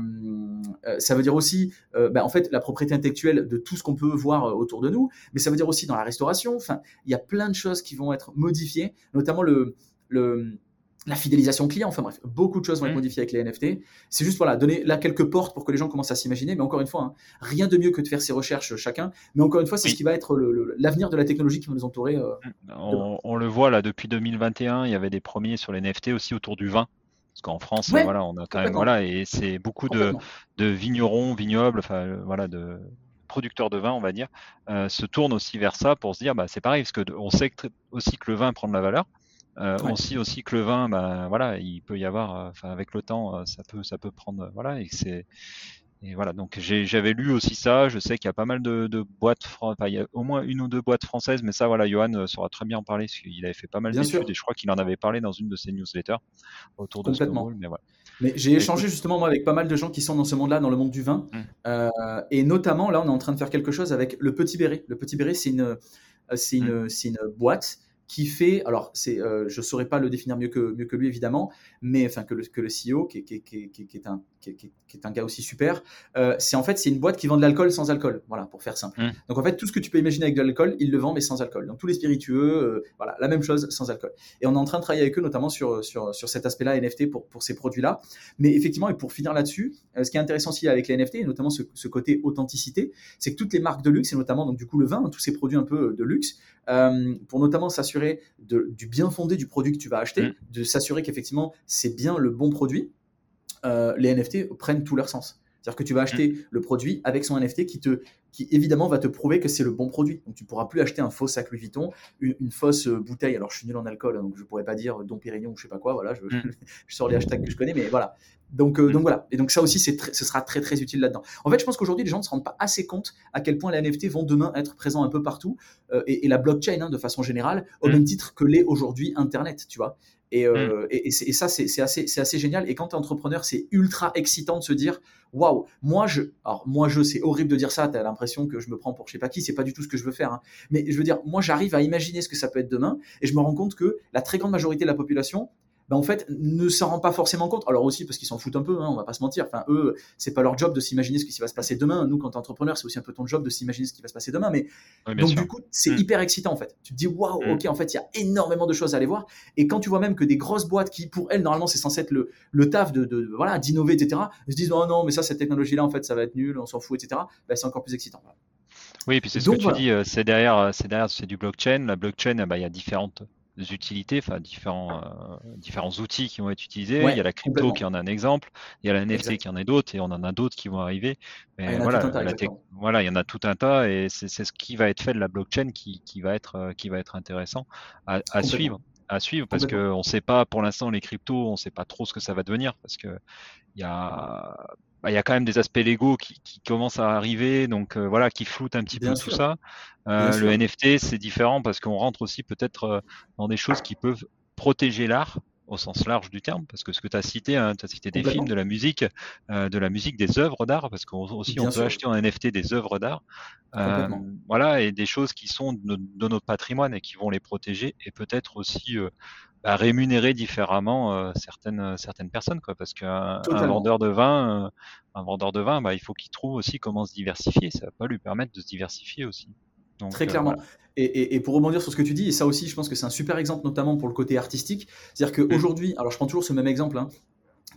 euh, ça veut dire aussi ben, en fait, la propriété intellectuelle de tout ce qu'on peut voir autour de nous, mais ça veut dire aussi dans la restauration, enfin, il y a plein de choses qui vont être modifiées, notamment le, le, la fidélisation client, enfin bref, beaucoup de choses vont être modifiées avec les NFT. C'est juste voilà, donner là quelques portes pour que les gens commencent à s'imaginer. Mais encore une fois, hein, rien de mieux que de faire ses recherches chacun. Mais encore une fois, c'est ce qui va être l'avenir de la technologie qui va nous entourer. Euh, on, le voit là depuis 2021, il y avait des premiers sur les NFT aussi autour du vin. Parce qu'en France, voilà, on a quand même voilà, et c'est beaucoup de, vignerons, vignobles, enfin euh, voilà, de producteurs de vin, on va dire, euh, se tournent aussi vers ça pour se dire, bah c'est pareil, parce que on sait aussi que le vin prend de la valeur. Euh, On sait aussi que le vin, bah, voilà, il peut y avoir, enfin, avec le temps, ça peut, ça peut prendre, voilà, et c'est, et voilà. Donc j'avais lu aussi ça. Je sais qu'il y a pas mal de, de boîtes, enfin, il y a au moins une ou deux boîtes françaises, mais ça, voilà, Johan saura très bien en parler parce qu'il avait fait pas mal d'études et je crois qu'il en avait parlé dans une de ses newsletters autour de Complètement. mais voilà. Mais j'ai échangé justement moi avec pas mal de gens qui sont dans ce monde-là, dans le monde du vin, mmh. euh, et notamment là, on est en train de faire quelque chose avec le Petit Béret. Le Petit Béret, c'est une, c'est une, mmh. c'est une boîte qui fait, alors c'est, euh, je saurais pas le définir mieux que, mieux que lui évidemment, mais enfin que le, que le CEO qui, qui, qui, qui est un, qui, est un gars aussi super, euh, c'est en fait c'est une boîte qui vend de l'alcool sans alcool, voilà pour faire simple. Mmh. Donc en fait tout ce que tu peux imaginer avec de l'alcool, il le vend mais sans alcool. Donc tous les spiritueux, euh, voilà la même chose sans alcool. Et on est en train de travailler avec eux notamment sur sur, sur cet aspect-là NFT pour pour ces produits-là. Mais effectivement et pour finir là-dessus, ce qui est intéressant aussi avec les NFT et notamment ce, ce côté authenticité, c'est que toutes les marques de luxe et notamment donc du coup le vin, hein, tous ces produits un peu de luxe, pour notamment s'assurer du bien fondé du produit que tu vas acheter, mmh. de s'assurer qu'effectivement c'est bien le bon produit, euh, les NFT prennent tout leur sens. C'est-à-dire que tu vas acheter mmh. le produit avec son NFT qui te, qui évidemment va te prouver que c'est le bon produit. Donc tu pourras plus acheter un faux sac Louis Vuitton, une, fausse euh, bouteille. Alors je suis nul en alcool, hein, donc je pourrais pas dire Don Pérignon ou je sais pas quoi. Voilà, je, mmh. sors les hashtags que je connais, mais voilà. Donc, euh, donc voilà. Et donc ça aussi, c'est ce sera très très utile là-dedans. En fait, je pense qu'aujourd'hui, les gens ne se rendent pas assez compte à quel point les NFT vont demain être présents un peu partout et, la blockchain hein, de façon générale, au même titre que l'est aujourd'hui Internet, tu vois. Euh, mm. Et, et, ça, c'est assez, assez, génial. Et quand tu es entrepreneur, c'est ultra excitant de se dire waouh, moi je. Alors, moi je, c'est horrible de dire ça, tu as l'impression que je me prends pour je sais pas qui, c'est pas du tout ce que je veux faire. Hein. Mais je veux dire, moi j'arrive à imaginer ce que ça peut être demain et je me rends compte que la très grande majorité de la population ben, en fait, ne s'en rend pas forcément compte. Alors aussi parce qu'ils s'en foutent un peu, hein, on va pas se mentir. Enfin, eux, c'est pas leur job de s'imaginer ce qui va se passer demain. Nous, quand t'es entrepreneur, c'est aussi un peu ton job de s'imaginer ce qui va se passer demain. Mais donc du coup, c'est mm. hyper excitant en fait. Tu te dis waouh, mm. ok, en fait, il y a énormément de choses à aller voir. Et quand tu vois même que des grosses boîtes qui, pour elles, normalement, c'est censé être le, le taf de, de voilà, d'innover, etc. se disent oh non, mais ça, cette technologie-là, en fait, ça va être nul, on s'en fout, etc. Ben, c'est encore plus excitant. Oui, et puis c'est ce que tu dis, euh, c'est derrière, euh, c'est derrière, c'est du blockchain. La blockchain, eh ben, il y a différentes utilités, enfin différents, euh, différents outils qui vont être utilisés. il y a la crypto qui en a un exemple, il y a la NFT qui en a d'autres, et on en a d'autres qui vont arriver. Mais voilà, voilà, il y en a tout un tas, et c'est ce qui va être fait de la blockchain qui, qui va être euh, qui va être intéressant à, à suivre à suivre parce qu'on ne sait pas pour l'instant les cryptos, on ne sait pas trop ce que ça va devenir parce que il y a bah, il y a quand même des aspects légaux qui, qui commencent à arriver, donc euh, voilà, qui floutent un petit peu tout ça. Euh, le NFT, c'est différent parce qu'on rentre aussi peut-être euh, dans des choses qui peuvent protéger l'art au sens large du terme, parce que ce que tu as cité, hein, tu as cité des films, de la musique, de la musique, des œuvres d'art, parce qu'aussi on, peut acheter en NFT des œuvres d'art, voilà, et des choses qui sont de, de, notre patrimoine et qui vont les protéger, et peut-être aussi à rémunérer différemment euh, certaines euh, certaines personnes quoi parce qu'un vendeur de vin euh, un vendeur de vin bah, il faut qu'il trouve aussi comment se diversifier. Ça va pas lui permettre de se diversifier aussi Très clairement. et, et, pour rebondir sur ce que tu dis, et ça aussi, je pense que c'est un super exemple, notamment pour le côté artistique. C'est-à-dire qu'aujourd'hui, mm. alors je prends toujours ce même exemple, hein,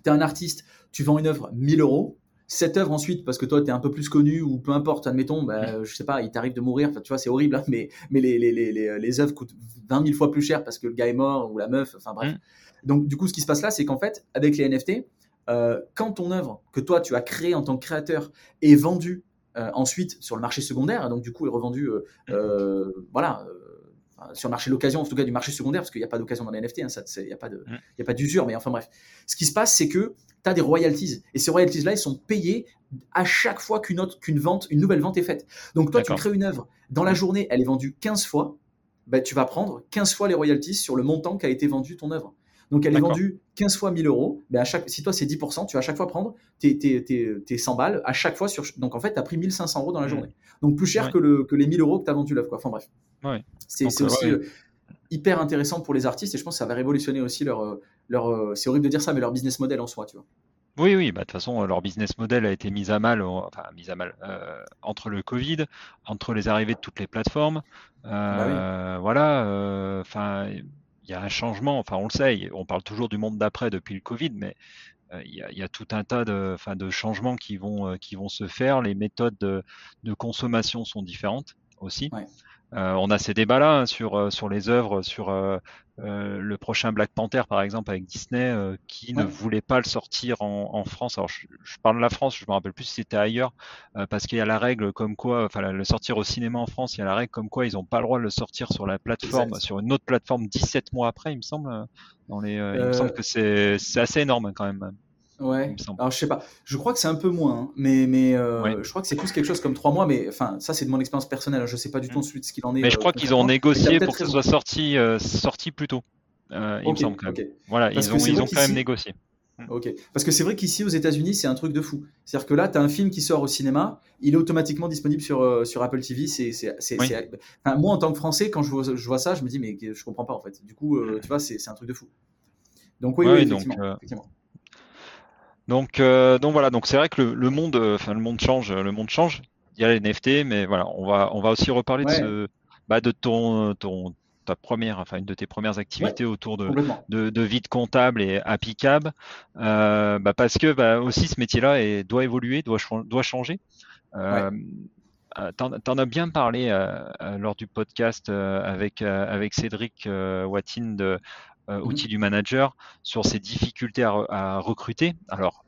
tu es un artiste, tu vends une œuvre 1000 euros, cette œuvre ensuite, parce que toi, tu es un peu plus connu ou peu importe, admettons, bah, je sais pas, il t'arrive de mourir, tu vois, c'est horrible, hein, mais, mais les, les, les, les, œuvres coûtent 20 000 fois plus cher parce que le gars est mort ou la meuf, enfin bref. Mm. Donc, du coup, ce qui se passe là, c'est qu'en fait, avec les NFT, euh, quand ton œuvre que toi, tu as créée en tant que créateur est vendue euh, ensuite sur le marché secondaire, donc du coup, est revendue, euh, voilà, sur le marché d'occasion, en tout cas du marché secondaire, parce qu'il n'y a pas d'occasion dans les NFT, hein, il n'y a pas mm. d'usure, mais enfin bref. Ce qui se passe, c'est que tu as des royalties. Et ces royalties-là, ils sont payés à chaque fois qu'une vente, une nouvelle vente est faite. Donc toi, tu crées une œuvre, dans la journée, elle est vendue 15 fois, bah, tu vas prendre 15 fois les royalties sur le montant qu'a été vendu ton œuvre. Donc elle est vendue 15 fois 1000 euros. Mais à chaque, si toi c'est 10%, tu vas à chaque fois prendre tes, tes, tes, 100 balles à chaque fois. Sur, donc en fait, tu as pris 1500 euros dans la mmh. journée. Donc plus cher que, le, que les 1000 euros que tu as vendu l'œuvre. Enfin bref. C'est euh, aussi euh, hyper intéressant pour les artistes et je pense que ça va révolutionner aussi leur. Euh, leur c'est horrible de dire ça, mais leur business model en soi. Tu vois. Oui, oui, bah, de toute façon, leur business model a été mis à mal, enfin, mis à mal euh, entre le Covid, entre les arrivées de toutes les plateformes. Bah voilà, euh, enfin, il y a un changement. Enfin, on le sait, on parle toujours du monde d'après depuis le Covid, mais il y, a, tout un tas de, enfin, de changements qui vont, qui vont se faire. Les méthodes de, de consommation sont différentes aussi. Euh, on a ces débats-là hein, sur, euh, sur les œuvres, sur euh, le prochain Black Panther par exemple avec Disney, qui ne voulait pas le sortir en, France. Alors je, parle de la France, je me rappelle plus si c'était ailleurs, parce qu'il y a la règle comme quoi, enfin le sortir au cinéma en France, il y a la règle comme quoi ils n'ont pas le droit de le sortir sur la plateforme, sur une autre plateforme 17 mois après, il me semble. Dans les, il me semble que c'est assez énorme quand même. Ouais. Alors je sais pas. Je crois que c'est un peu moins, hein. mais mais euh, je crois que c'est plus quelque chose comme trois mois. Mais enfin, ça c'est de mon expérience personnelle. Je sais pas du tout mm. ensuite ce qu'il en est. Mais je euh, crois qu'ils ont négocié pour que ce soit sorti euh, sorti plus tôt. il me semble quand même. Voilà, ils ont ils ont quand même négocié. Mm. Ok. Parce que c'est vrai qu'ici aux États-Unis, c'est un truc de fou. C'est-à-dire que là, tu as un film qui sort au cinéma, il est automatiquement disponible sur, sur Apple TV. C'est, c'est, c'est, moi, en tant que Français, quand je vois, je vois, ça, je me dis, mais je comprends pas en fait. Du coup, tu vois, c'est, un truc de fou. Donc, oui, oui effectivement. Donc, euh, donc voilà, donc c'est vrai que le, monde, euh, enfin le monde change, le monde change. Il y a les NFT, mais voilà, on va, on va aussi reparler de, ce, bah, de ton, ton, ta première, enfin une de tes premières activités autour de, de, de, vide comptable et applicable, euh, bah, parce que bah, aussi ce métier-là doit évoluer, doit, doit changer. Euh, T'en en as bien parlé lors du podcast avec, avec Cédric Watine de euh, outil du manager sur ses difficultés à, recruter. Alors,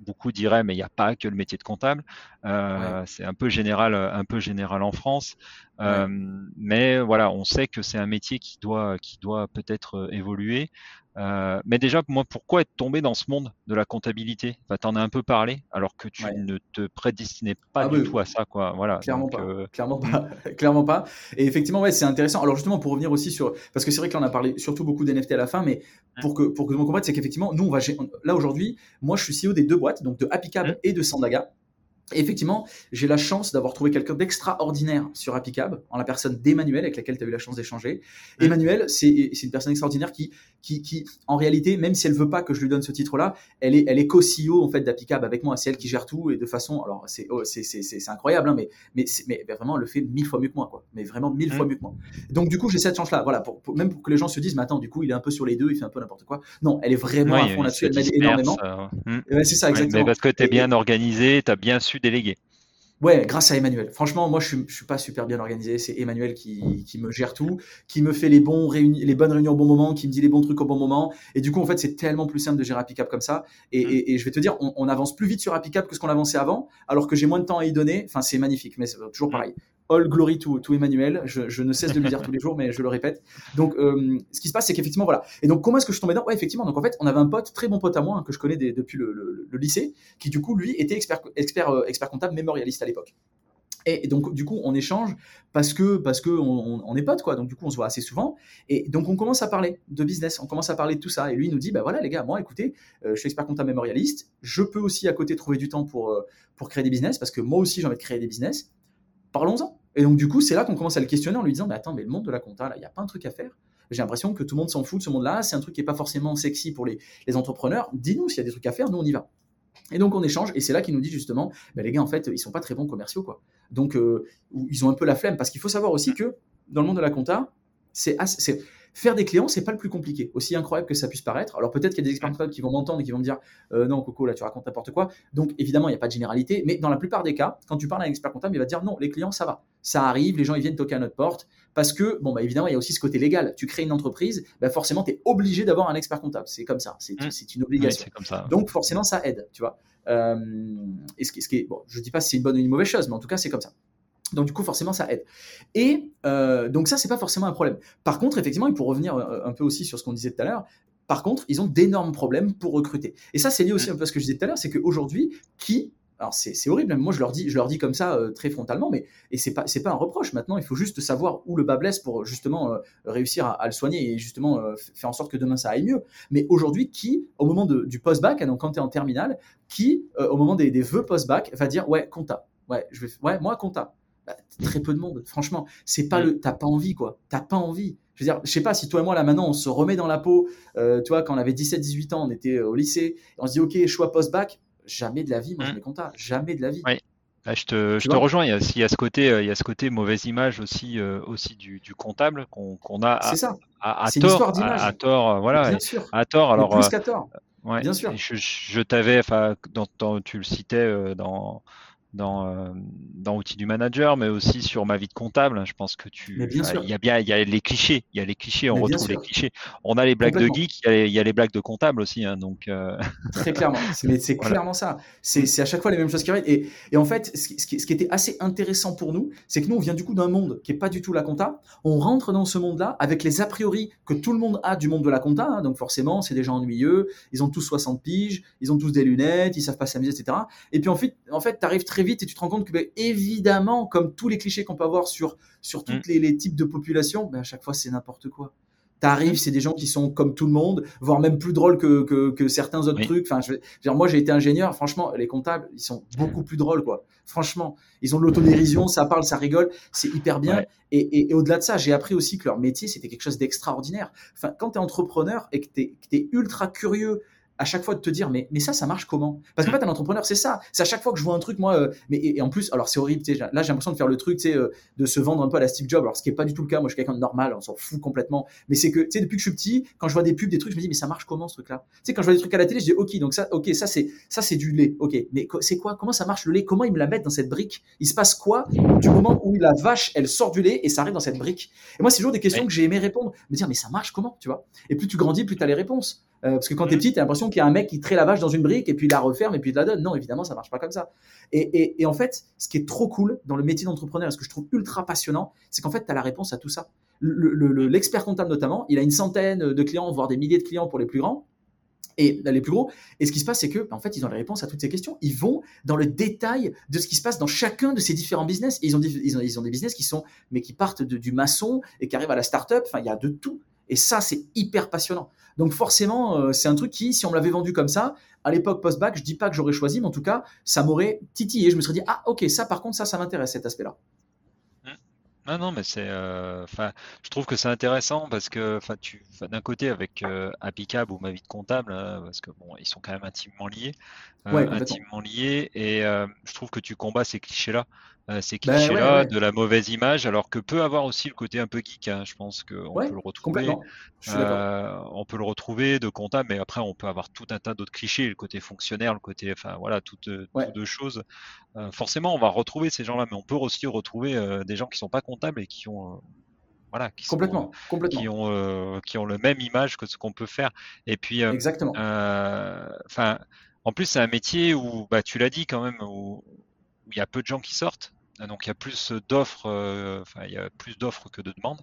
beaucoup diraient, mais il n'y a pas que le métier de comptable. Euh, c'est un peu général, un peu général en France. Euh, mais voilà, on sait que c'est un métier qui doit, qui doit peut-être évoluer. Euh, mais déjà, moi, pourquoi être tombé dans ce monde de la comptabilité? Enfin, Tu en as un peu parlé, alors que tu ne te prédestinais pas ah du tout à ça. Quoi. Voilà, clairement, pas, euh, clairement, pas, clairement pas. Et effectivement, ouais, c'est intéressant. Alors justement, pour revenir aussi sur... Parce que c'est vrai qu'on a parlé surtout beaucoup d'NFT à la fin, mais pour que, pour que tout le monde comprenne, c'est qu'effectivement, nous, on va... Là, aujourd'hui, moi, je suis CEO des deux boîtes, donc de Happycab mmh. et de Sandaga. Et effectivement, j'ai la chance d'avoir trouvé quelqu'un d'extraordinaire sur Appicab, en la personne d'Emmanuel, avec laquelle tu as eu la chance d'échanger. Mmh. Emmanuel, c'est une personne extraordinaire qui, qui, qui, en réalité, même si elle veut pas que je lui donne ce titre-là, elle est, elle est co-CEO en fait d'Appicab avec moi. C'est elle qui gère tout et de façon, alors c'est oh, incroyable, hein, mais, mais, mais, vraiment, elle le fait mille fois mieux que moi, quoi. Mais vraiment mille fois mmh. mieux que moi. Donc du coup, j'ai cette chance-là. Voilà, pour, même pour que les gens se disent, mais attends, du coup, il est un peu sur les deux, il fait un peu n'importe quoi. Non, elle est vraiment à fond là-dessus. Elle m'aide énormément. Mmh. C'est ça, exactement. mais parce que tu es bien organisé, tu as bien su déléguer. Ouais, grâce à Emmanuel. Franchement, moi, je ne suis, pas super bien organisé. C'est Emmanuel qui, qui, me gère tout, qui me fait les, bons les bonnes réunions au bon moment, qui me dit les bons trucs au bon moment. Et du coup, en fait, c'est tellement plus simple de gérer Appicap comme ça. Et, mm. et, et, je vais te dire, on, on, avance plus vite sur Appicap que ce qu'on avançait avant, alors que j'ai moins de temps à y donner. Enfin, c'est magnifique, mais c'est toujours mm. pareil. All glory to, Emmanuel. Je, ne cesse de le dire tous les jours, mais je le répète. Donc, euh, ce qui se passe, c'est qu'effectivement, voilà. Et donc, comment est-ce que je tombé dedans? Ouais, effectivement. Donc, en fait, on avait un pote, très bon pote à moi, hein, que je connais depuis le, le, lycée, qui du coup, lui, était expert, expert, euh, expert comptable mémorialiste à l'époque. Et donc, du coup, on échange parce que parce que on, est potes, quoi. Donc, du coup, on se voit assez souvent. Et donc, on commence à parler de business. On commence à parler de tout ça. Et lui, il nous dit, bah voilà, les gars, moi, écoutez, euh, je suis expert comptable mémorialiste. Je peux aussi à côté trouver du temps pour pour créer des business parce que moi aussi, j'ai envie de créer des business parlons-en. Et donc, du coup, c'est là qu'on commence à le questionner en lui disant, mais attends, mais le monde de la compta, là, il n'y a pas un truc à faire. J'ai l'impression que tout le monde s'en fout de ce monde-là. C'est un truc qui n'est pas forcément sexy pour les, entrepreneurs. Dis-nous s'il y a des trucs à faire, nous, on y va. Et donc, on échange. Et c'est là qu'il nous dit justement, bah, les gars, en fait, ils sont pas très bons commerciaux, quoi. Donc, euh, ils ont un peu la flemme. Parce qu'il faut savoir aussi que dans le monde de la compta, c'est Faire des clients, c'est pas le plus compliqué, aussi incroyable que ça puisse paraître. Alors peut-être qu'il y a des experts comptables qui vont m'entendre et qui vont me dire euh, non, Coco, là tu racontes n'importe quoi. Donc évidemment, il n'y a pas de généralité, mais dans la plupart des cas, quand tu parles à un expert comptable, il va te dire non, les clients, ça va. Ça arrive, les gens ils viennent toquer à notre porte parce que, bon, bah évidemment, il y a aussi ce côté légal. Tu crées une entreprise, bah forcément, tu es obligé d'avoir un expert comptable. C'est comme ça, c'est mmh. une obligation. comme ça. Donc forcément, ça aide, tu vois. Euh, et ce qui, ce qui est, bon, je dis pas si c'est une bonne ou une mauvaise chose, mais en tout cas, c'est comme ça. Donc du coup, forcément, ça aide. Et euh, donc ça, c'est pas forcément un problème. Par contre, effectivement, il faut revenir euh, un peu aussi sur ce qu'on disait tout à l'heure. Par contre, ils ont d'énormes problèmes pour recruter. Et ça, c'est lié aussi un peu à ce que je disais tout à l'heure, c'est qu'aujourd'hui, qui alors c'est horrible, moi je leur dis, je leur dis comme ça euh, très frontalement, mais et c'est pas c'est pas un reproche. Maintenant, il faut juste savoir où le bas blesse pour justement réussir à, le soigner et justement faire en sorte que demain ça aille mieux. Mais aujourd'hui, qui au moment du post-bac, donc quand tu es en terminale, qui au moment des, des vœux post-bac va dire ouais compta, ouais je vais ouais moi compta, bah, très peu de monde. Franchement, c'est pas mm. le, t'as pas envie quoi. T'as pas envie. Je veux dire, je sais pas si toi et moi là maintenant on se remet dans la peau. Euh, tu vois, quand on avait 17-18 ans, on était euh, au lycée, on se dit ok choix post bac. Jamais de la vie, moi je mm. Jamais de la vie. Ah, je te, je te rejoins. Il y, a, il y, a, ce côté, il y a ce côté mauvaise image aussi, aussi du, du comptable qu'on a. À, ça. À, à tort, à, tort, voilà. Bien sûr. À tort. Alors. plus qu'à tort. Ouais, Bien sûr. Je, je t'avais, enfin, dans, tu le citais dans dans, euh, dans outils du manager, mais aussi sur ma vie de comptable. Je pense que tu, il y a bien, il y a les clichés, il y a les clichés, on retrouve les clichés. On a les blagues de geek, il y, a les, blagues de comptable aussi, hein, donc. Euh... Très clairement, c'est clairement ça. C'est à chaque fois les mêmes choses qui arrivent. Et, et en fait, ce qui, ce qui, était assez intéressant pour nous, c'est que nous, on vient du coup d'un monde qui est pas du tout la compta. On rentre dans ce monde-là avec les a priori que tout le monde a du monde de la compta. Hein, donc forcément, c'est des gens ennuyeux. Ils ont tous 60 piges, ils ont tous des lunettes, ils savent pas s'amuser, etc. Et puis en fait, en fait, t'arrives très vite et tu te rends compte que, ben, évidemment, comme tous les clichés qu'on peut avoir sur, sur tous mm. les, les, types de populations, ben, à chaque fois, c'est n'importe quoi. T'arrives, c'est des gens qui sont comme tout le monde, voire même plus drôles que, que, que certains autres trucs. Enfin, je, moi, j'ai été ingénieur. Franchement, les comptables, ils sont beaucoup plus drôles, quoi. Franchement, ils ont de l'autodérision, ça parle, ça rigole, c'est hyper bien. Et, et, et au-delà de ça, j'ai appris aussi que leur métier, c'était quelque chose d'extraordinaire. Enfin, quand tu es entrepreneur et que tu es, es, ultra curieux à chaque fois de te dire mais mais ça ça marche comment? Parce qu'en fait un entrepreneur c'est ça. C'est à chaque fois que je vois un truc moi euh, mais et, en plus alors c'est horrible là j'ai l'impression de faire le truc tu sais euh, de se vendre un peu à la Steve Jobs. Alors ce qui est pas du tout le cas. Moi je suis quelqu'un de normal on s'en fout complètement. Mais c'est que tu sais depuis que je suis petit quand je vois des pubs des trucs je me dis mais ça marche comment ce truc là tu sais quand je vois des trucs à la télé je dis ok donc ça ok ça c'est ça c'est du lait. Ok mais c'est quoi? Comment ça marche le lait? Comment ils me la mettent dans cette brique? Il se passe quoi du moment où la vache elle sort du lait et ça arrive dans cette brique? Et moi c'est toujours des questions que j'ai aimé répondre. Me dire mais ça marche comment? Tu vois? Et plus tu grandis plus tu as les réponses euh, parce que quand tu es mm. petit, tu as l'impression qu'il y a un mec qui traite la vache dans une brique et puis il la referme et puis il la donne. Non, évidemment, ça marche pas comme ça. Et, en fait, ce qui est trop cool dans le métier d'entrepreneur, ce que je trouve ultra passionnant, c'est qu'en fait, tu as la réponse à tout ça. L'expert comptable notamment, il a une centaine de clients, voire des milliers de clients pour les plus grands et les plus gros. Et ce qui se passe, c'est que, en fait, ils ont les réponses à toutes ces questions. Ils vont dans le détail de ce qui se passe dans chacun de ces différents business. ils ont, ils ont, ils ont des business qui sont, mais qui partent du maçon et qui arrivent à la start-up. Enfin, il y a de tout. Et ça, c'est hyper passionnant. Donc forcément, euh, c'est un truc qui, si on me l'avait vendu comme ça, à l'époque post-bac, je dis pas que j'aurais choisi, mais en tout cas, ça m'aurait titillé. Je me serais dit, ah ok, ça par contre, ça, ça m'intéresse cet aspect-là. Non, non, mais c'est, euh, enfin, je trouve que c'est intéressant parce que, enfin, tu, d'un côté avec euh, ou ma vie de comptable, hein, parce que bon, ils sont quand même intimement liés, euh, intimement liés, et je trouve que tu combats ces clichés-là. Euh, ces ben clichés-là, de la mauvaise image, alors que peut avoir aussi le côté un peu geek. Hein. Je pense qu'on peut le retrouver. Euh, on peut le retrouver de comptable, mais après on peut avoir tout un tas d'autres clichés, le côté fonctionnaire, le côté, enfin voilà, toutes, deux choses. Euh, forcément, on va retrouver ces gens-là, mais on peut aussi retrouver des gens qui sont pas comptables et qui ont voilà, qui complètement, complètement. qui ont qui ont le même image que ce qu'on peut faire. Et puis, exactement. Enfin, en plus, c'est un métier où, bah, tu l'as dit quand même, où il y a peu de gens qui sortent. Donc il y a plus d'offres, euh, enfin il y a plus d'offres que de demandes.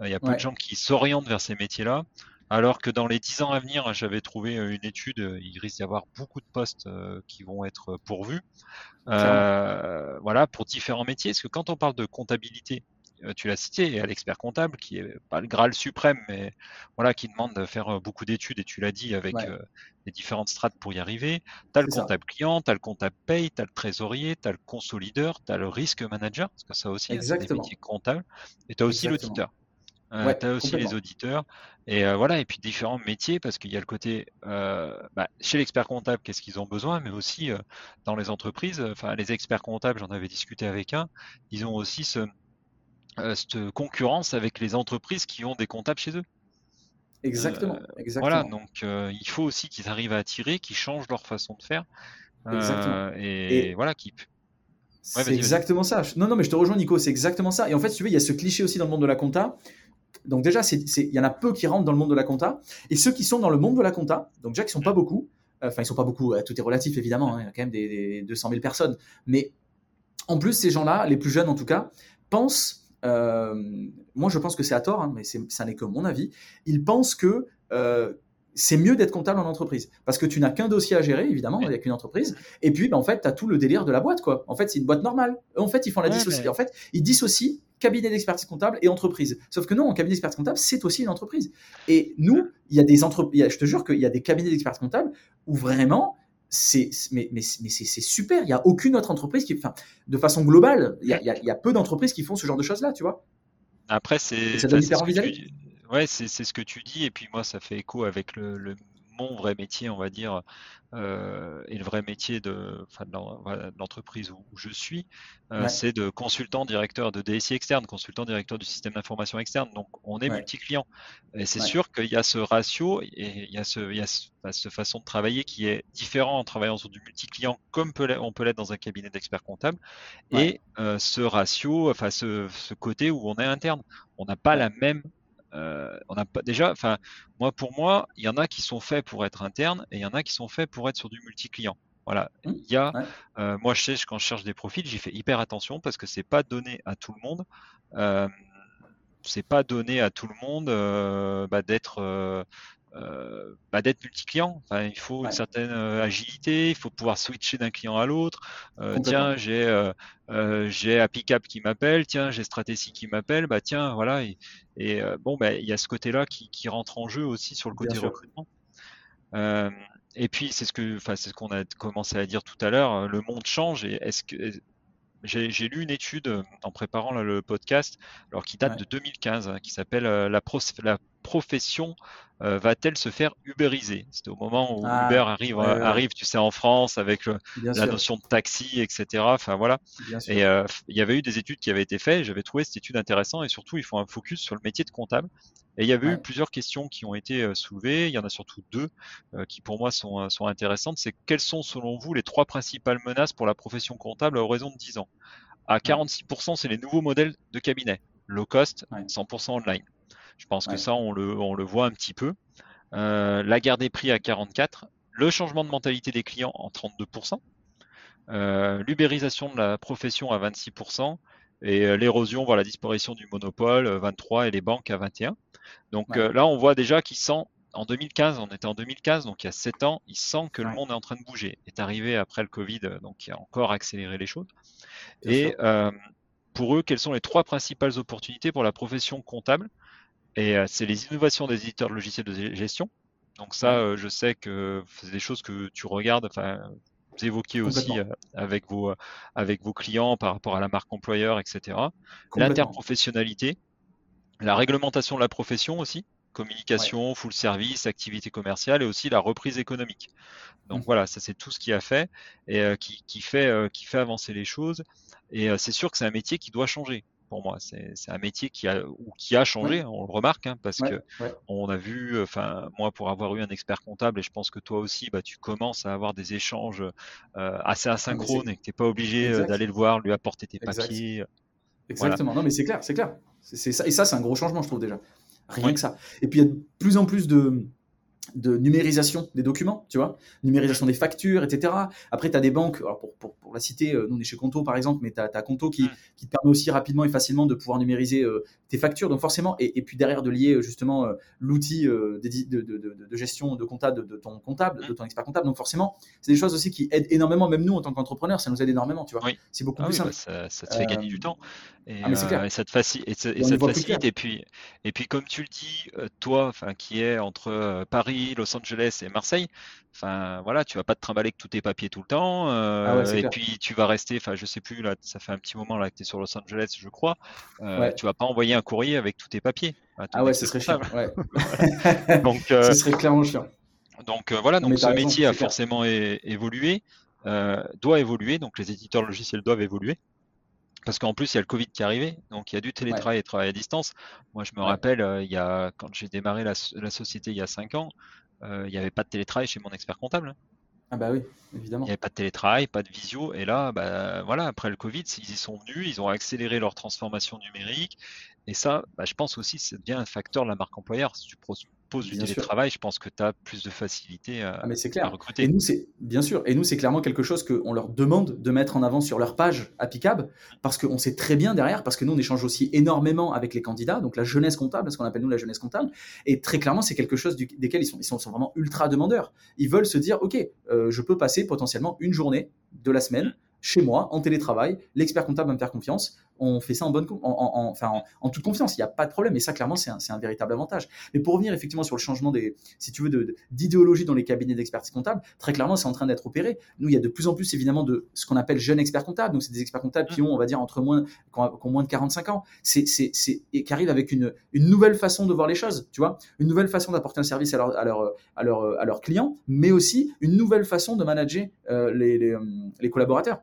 Euh, il y a peu de gens qui s'orientent vers ces métiers-là. Alors que dans les dix ans à venir, j'avais trouvé une étude, il risque d'y avoir beaucoup de postes euh, qui vont être pourvus. voilà, pour différents métiers. Parce que quand on parle de comptabilité, euh, tu l'as cité, à l'expert comptable, qui est pas le Graal suprême, mais voilà, qui demande de faire euh, beaucoup d'études, et tu l'as dit, avec euh, les différentes strates pour y arriver. Tu as le comptable client, tu as le comptable paye, tu as le trésorier, tu as le consolideur, tu as le risque manager, parce que ça aussi, c'est des métiers comptables, et tu as aussi l'auditeur. Euh, tu as aussi les auditeurs et voilà et puis différents métiers parce qu'il y a le côté bah, chez l'expert comptable qu'est-ce qu'ils ont besoin mais aussi dans les entreprises enfin les experts comptables j'en avais discuté avec un ils ont aussi ce, euh, cette concurrence avec les entreprises qui ont des comptables chez eux. Exactement. Euh, exactement. Voilà, donc euh, il faut aussi qu'ils arrivent à attirer, qu'ils changent leur façon de faire. Exactement. Et, voilà, qui. c'est exactement ça. Non, non, mais je te rejoins, Nico, c'est exactement ça. Et en fait, tu veux, il y a ce cliché aussi dans le monde de la compta. Donc déjà, il y en a peu qui rentrent dans le monde de la compta. Et ceux qui sont dans le monde de la compta, donc déjà qui sont pas beaucoup, enfin ils sont pas beaucoup, tout est relatif évidemment, hein, il y a quand même des, des 200 000 personnes. Mais en plus, ces gens-là, les plus jeunes en tout cas, pensent euh, moi je pense que c'est à tort, hein, mais ça n'est que mon avis, ils pensent que euh, c'est mieux d'être comptable en entreprise. Parce que tu n'as qu'un dossier à gérer évidemment avec une entreprise. Et puis ben, en fait tu as tout le délire de la boîte quoi. En fait c'est une boîte normale. En fait ils font la dissociation en fait ils dissocient cabinet d'expertise comptable et entreprise. Sauf que non en cabinet d'expertise comptable c'est aussi une entreprise. Et nous il y a des entreprises je te jure qu'il y a des cabinets d'expertise comptable où vraiment c'est mais, mais, mais c'est super. Il n'y a aucune autre entreprise qui, enfin, de façon globale, il y a, y a, peu d'entreprises qui font ce genre de choses-là, tu vois. Après, c'est. Ça donne hyper envie Ouais, c'est ce que tu dis, et puis moi, ça fait écho avec le, mon vrai métier, on va dire, euh, et le vrai métier de, l'entreprise où, je suis, euh, c'est de consultant directeur de DSI externe, consultant directeur du système d'information externe. Donc on est multi-client. Et c'est sûr qu'il y a ce ratio et il y a, ce, il y a cette façon de travailler qui est différent en travaillant sur du multi-client comme on peut l'être dans un cabinet d'experts comptables. Et euh, ce ratio, enfin ce, ce, côté où on est interne. On n'a pas la même euh, on pas déjà, enfin, moi pour moi, il y en a qui sont faits pour être internes et il y en a qui sont faits pour être sur du multi-client. Voilà, mmh. il y a, euh, moi je sais quand je cherche des profils, j'y fais hyper attention parce que c'est pas donné à tout le monde. Euh, c'est pas donné à tout le monde bah, d'être euh, bah, d'être multi-client. Enfin, il faut une certaine euh, agilité, il faut pouvoir switcher d'un client à l'autre. Euh, tiens, j'ai j'ai Appicap qui m'appelle, tiens, j'ai Strategy qui m'appelle, bah tiens, voilà. Et, et bon, bah, il y a ce côté-là qui, qui, rentre en jeu aussi sur le côté recrutement. et puis c'est ce que, enfin, c'est ce qu'on a commencé à dire tout à l'heure. Le monde change et est-ce que j'ai lu une étude en préparant le podcast, alors qui date de 2015, hein, qui s'appelle la, la, profession euh, va-t-elle se faire uberiser C'était au moment où ah, Uber arrive, arrive, tu sais, en France avec la notion de taxi, etc. Enfin voilà. Et euh, il y avait eu des études qui avaient été faites. J'avais trouvé cette étude intéressante et surtout, il faut un focus sur le métier de comptable. Et il y avait eu plusieurs questions qui ont été euh, soulevées. Il y en a surtout deux qui pour moi sont, sont intéressantes. C'est quelles sont selon vous les trois principales menaces pour la profession comptable à horizon de 10 ans? À 46%, c'est les nouveaux modèles de cabinet. Low cost, 100% online. Je pense que ça, on le, on le voit un petit peu. Euh, la guerre des prix à 44, le changement de mentalité des clients en 32%, euh, l'ubérisation de la profession à 26%, et euh, l'érosion, voilà, la disparition du monopole, 23%, et les banques à 21. Donc là, on voit déjà qu'il sent, en 2015, on était en 2015, donc il y a 7 ans, il sent que le monde est en train de bouger. Est arrivé après le Covid, donc qui a encore accéléré les choses. et pour eux, quelles sont les trois principales opportunités pour la profession comptable? Et euh, c'est les innovations des éditeurs de logiciels de gestion. Donc ça, euh, je sais que c'est des choses que tu regardes, enfin, vous évoquez aussi euh, avec vos, avec vos clients par rapport à la marque employeur, etc. L'interprofessionnalité, la réglementation de la profession aussi, communication, full service, activité commerciale et aussi la reprise économique. Donc mmh. voilà, ça c'est tout ce qui a fait et qui, qui, fait, qui fait avancer les choses. Et c'est sûr que c'est un métier qui doit changer pour moi. C'est un métier qui a, ou qui a changé, on le remarque, hein, parce que on a vu, enfin, moi, pour avoir eu un expert comptable, et je pense que toi aussi, bah, tu commences à avoir des échanges euh, assez asynchrones et que tu n'es pas obligé euh, d'aller le voir, lui apporter tes papiers. Exactement, non, mais c'est clair, c'est clair. Ça, et ça, c'est un gros changement, je trouve déjà. Rien que ça. Et puis, il y a de plus en plus de, de numérisation des documents, tu vois, numérisation des factures, etc. Après, tu as des banques, alors pour, pour, pour, la citer, euh, nous on est chez Conto par exemple, mais tu as, Conto qui, mm. qui, te permet aussi rapidement et facilement de pouvoir numériser euh, tes factures. Donc forcément, et, et, puis derrière de lier euh, justement l'outil de, de, de, de, gestion de comptable de ton comptable, de ton expert comptable. Donc forcément, c'est des choses aussi qui aident énormément, même nous en tant qu'entrepreneurs, ça nous aide énormément, tu vois. C'est beaucoup ah plus simple. Bah, ça, te fait gagner du temps. Et, ah, et ça te, facilite, et, ça te facilite. Et puis, et puis, comme tu le dis, toi, qui est entre Paris, Los Angeles et Marseille, enfin voilà, tu vas pas te trimballer avec tous tes papiers tout le temps. Euh, ah et puis tu vas rester, enfin je sais plus là, ça fait un petit moment là que tu es sur Los Angeles, je crois. Euh, Tu vas pas envoyer un courrier avec tous tes papiers. Ah ouais, ce serait chiant. donc euh, ce serait clairement chiant. Donc euh, voilà, donc ce métier a forcément évolué, doit évoluer. Donc les éditeurs logiciels doivent évoluer. Parce qu'en plus, il y a le Covid qui est arrivé, donc il y a du télétravail et travail à distance. Moi, je me rappelle, il y a, quand j'ai démarré la, la, société il y a 5 ans, euh, il n'y avait pas de télétravail chez mon expert comptable. Ah bah oui, évidemment. Il n'y avait pas de télétravail, pas de visio. Et là, bah, voilà, après le Covid, ils y sont venus, ils ont accéléré leur transformation numérique. Et ça, bah, je pense aussi, c'est bien un facteur de la marque employeur. Si tu poses du télétravail, je pense que tu as plus de facilité à, ah mais recruter. Et nous, c'est bien sûr. Et nous, c'est clairement quelque chose qu'on leur demande de mettre en avant sur leur page applicable, parce qu'on sait très bien derrière, parce que nous, on échange aussi énormément avec les candidats, donc la jeunesse comptable, ce qu'on appelle nous la jeunesse comptable. Et très clairement, c'est quelque chose du, desquels ils sont, ils sont, vraiment ultra demandeurs. Ils veulent se dire, ok, euh, je peux passer potentiellement une journée de la semaine chez moi, en télétravail, l'expert comptable va me faire confiance. On fait ça en bonne, en, enfin, en, toute confiance. Il n'y a pas de problème. Et ça, clairement, c'est un, un, véritable avantage. Mais pour revenir effectivement sur le changement des, si tu veux, d'idéologie dans les cabinets d'expertise comptable, très clairement, c'est en train d'être opéré. Nous, il y a de plus en plus évidemment de ce qu'on appelle jeunes experts comptables. Donc, c'est des experts comptables qui mmh. ont, on va dire, entre moins, qui ont, moins de 45 ans. C'est, c'est, et qui arrivent avec une, une nouvelle façon de voir les choses. Tu vois, une nouvelle façon d'apporter un service à, leur, à, leur, à, leur, à leurs clients, mais aussi une nouvelle façon de manager euh, les, les, les collaborateurs.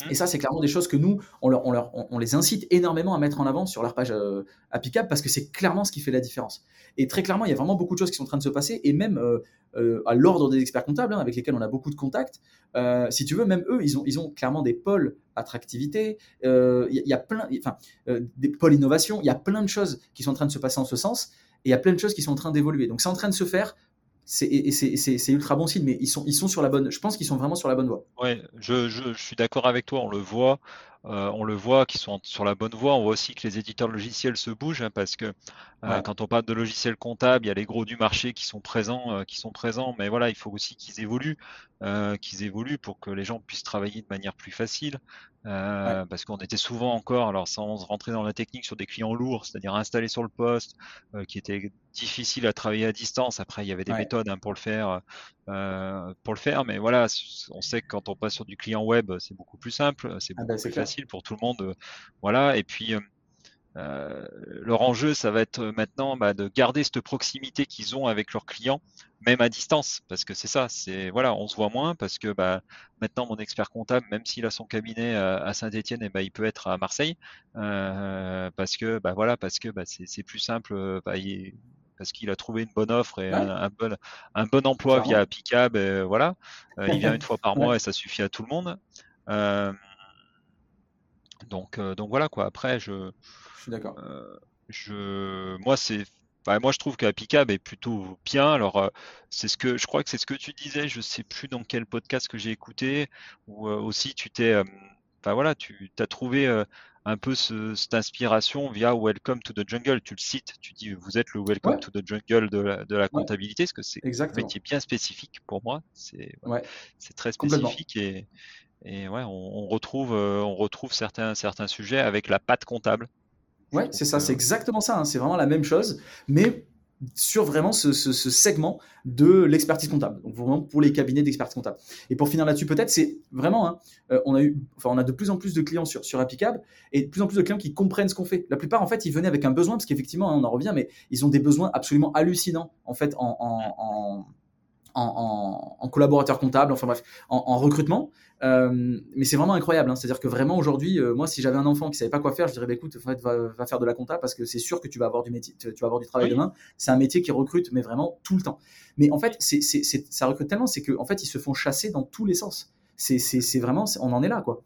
Mmh. Et ça, c'est clairement des choses que nous, on, les incite énormément à mettre en avant sur leur page euh, applicable parce que c'est clairement ce qui fait la différence. Et très clairement, il y a vraiment beaucoup de choses qui sont en train de se passer et même euh, euh, à l'ordre des experts comptables, hein, avec lesquels on a beaucoup de contacts, si tu veux, même eux, ils ont, clairement des pôles attractivité, il y, a plein, enfin, des pôles innovation, il y a plein de choses qui sont en train de se passer en ce sens et il y a plein de choses qui sont en train d'évoluer. Donc c'est en train de se faire c'est ultra bon signe, mais ils sont, sur la bonne. Je pense qu'ils sont vraiment sur la bonne voie. Ouais, je suis d'accord avec toi. On le voit, euh, on le voit qu'ils sont sur la bonne voie. On voit aussi que les éditeurs logiciels se bougent hein, parce que euh, quand on parle de logiciels comptables, il y a les gros du marché qui sont présents, euh, qui sont présents. Mais voilà, il faut aussi qu'ils évoluent, qu'ils évoluent pour que les gens puissent travailler de manière plus facile. Parce qu'on était souvent encore, alors sans rentrer dans la technique, sur des clients lourds, c'est-à-dire installés sur le poste, qui étaient difficiles à travailler à distance. Après, il y avait des méthodes hein, pour le faire, pour le faire. Mais voilà, on sait que quand on passe sur du client web, c'est beaucoup plus simple, c'est ah beaucoup bah, plus facile pour tout le monde. Euh, voilà. Et puis, euh, euh, leur enjeu, ça va être maintenant bah, de garder cette proximité qu'ils ont avec leurs clients, même à distance, parce que c'est ça, c'est voilà, on se voit moins parce que bah, maintenant mon expert comptable, même s'il a son cabinet à Saint-Étienne, et bah, il peut être à Marseille, parce que bah, voilà, parce que bah, c'est plus simple, bah, parce qu'il a trouvé une bonne offre et un, bon, un bon emploi via Appicab, voilà, il vient une fois par mois et ça suffit à tout le monde. Donc, euh, donc voilà quoi. Après, je, je suis d'accord. Euh, je, moi, c'est bah, moi, je trouve qu'Apicab est plutôt bien. Alors, euh, c'est ce que je crois que c'est ce que tu disais. Je sais plus dans quel podcast que j'ai écouté. Ou aussi, tu t'es, enfin voilà, tu as trouvé un peu cette inspiration via Welcome to the Jungle. Tu le cites. Tu dis, vous êtes le Welcome to the Jungle de la, de la comptabilité, parce que c'est un métier bien spécifique pour moi. C'est c'est très spécifique et et ouais, on, retrouve, euh, on retrouve certains, certains sujets avec la patte comptable. Ouais, c'est ça, c'est exactement ça. Hein. c'est vraiment la même chose, mais sur vraiment ce, segment de l'expertise comptable, donc vraiment pour les cabinets d'expertise comptable. Et pour finir là-dessus, peut-être, c'est vraiment, hein, euh, on a eu, enfin, on a de plus en plus de clients sur, sur Applicable et de plus en plus de clients qui comprennent ce qu'on fait. La plupart, en fait, ils venaient avec un besoin, parce qu'effectivement, hein, on en revient, mais ils ont des besoins absolument hallucinants, en fait, en, en, en collaborateur comptable, enfin bref, en, recrutement. Euh, mais c'est vraiment incroyable. Hein. C'est-à-dire que vraiment aujourd'hui, euh, moi, si j'avais un enfant qui savait pas quoi faire, je dirais, bah, écoute, en fait, va, faire de la compta parce que c'est sûr que tu vas avoir du métier, tu vas avoir du travail demain. C'est un métier qui recrute, mais vraiment tout le temps. Mais en fait, c'est, ça recrute tellement, c'est qu'en en fait, ils se font chasser dans tous les sens. C'est, vraiment, on en est là, quoi.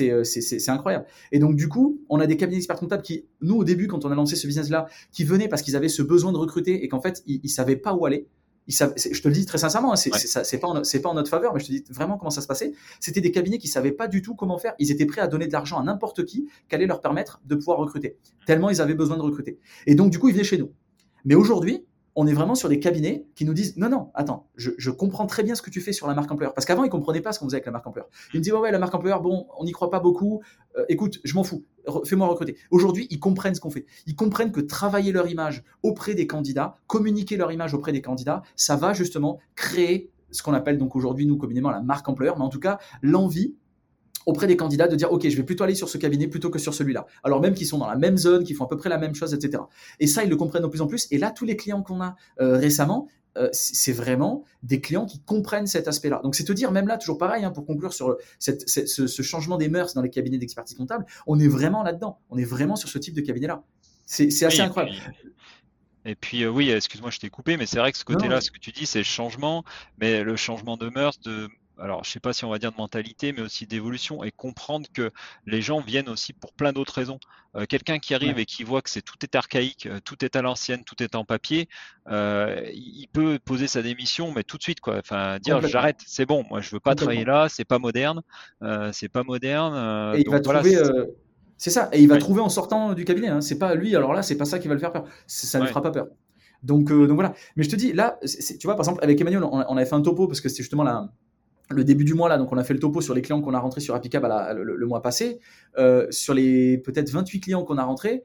Euh, c'est incroyable. Et donc, du coup, on a des cabinets d'experts comptables qui, nous, au début, quand on a lancé ce business-là, qui venaient parce qu'ils avaient ce besoin de recruter et qu'en fait, ils, ils savaient pas où aller je te le dis très sincèrement, hein, c'est ouais. pas, en, pas en notre faveur, mais je te dis vraiment comment ça se passait. C'était des cabinets qui savaient pas du tout comment faire. Ils étaient prêts à donner de l'argent à n'importe qui qui allait leur permettre de pouvoir recruter. Tellement ils avaient besoin de recruter. Et donc, du coup, ils venaient chez nous. Mais aujourd'hui, on est vraiment sur des cabinets qui nous disent non, non, attends, je, comprends très bien ce que tu fais sur la marque employeur. Parce qu'avant, ils ne comprenaient pas ce qu'on faisait avec la marque employeur. Ils me disaient ouais, ouais, la marque employeur, bon, on n'y croit pas beaucoup. Euh, écoute, je m'en fous, fais-moi recruter. Aujourd'hui, ils comprennent ce qu'on fait. Ils comprennent que travailler leur image auprès des candidats, communiquer leur image auprès des candidats, ça va justement créer ce qu'on appelle donc aujourd'hui, nous, communément, la marque employeur, mais en tout cas, l'envie auprès des candidats de dire ok je vais plutôt aller sur ce cabinet plutôt que sur celui-là alors même qu'ils sont dans la même zone qu'ils font à peu près la même chose etc et ça ils le comprennent de plus en plus et là tous les clients qu'on a euh, récemment euh, c'est vraiment des clients qui comprennent cet aspect-là. Donc c'est te dire, même là, toujours pareil, hein, pour conclure sur ce, changement des mœurs dans les cabinets d'expertise comptable, on est vraiment là-dedans. On est vraiment sur ce type de cabinet-là. C'est assez incroyable. Et puis euh, oui, excuse-moi, je t'ai coupé, mais c'est vrai que ce côté-là, ce que tu dis, c'est le changement, mais le changement de mœurs, de alors je sais pas si on va dire de mentalité, mais aussi d'évolution et comprendre que les gens viennent aussi pour plein d'autres raisons. Euh, quelqu'un qui arrive et qui voit que c'est tout est archaïque, euh, tout est à l'ancienne, tout est en papier, euh, il peut poser sa démission, mais tout de suite quoi. Enfin dire j'arrête, c'est bon, moi je veux pas travailler là, c'est pas moderne, c'est pas moderne. et il va trouver. C'est ça, et il va trouver en sortant du cabinet. Hein. C'est pas lui, alors là, c'est pas ça qui va le faire peur. Ça ne lui fera pas peur. Donc, donc voilà. Mais je te dis, là, tu vois, par exemple, avec Emmanuel, on, on avait fait un topo parce que c'est justement la, le début du mois là, donc on a fait le topo sur les clients qu'on a rentrés sur Appicab le, mois passé. sur les peut-être 28 clients qu'on a rentrés,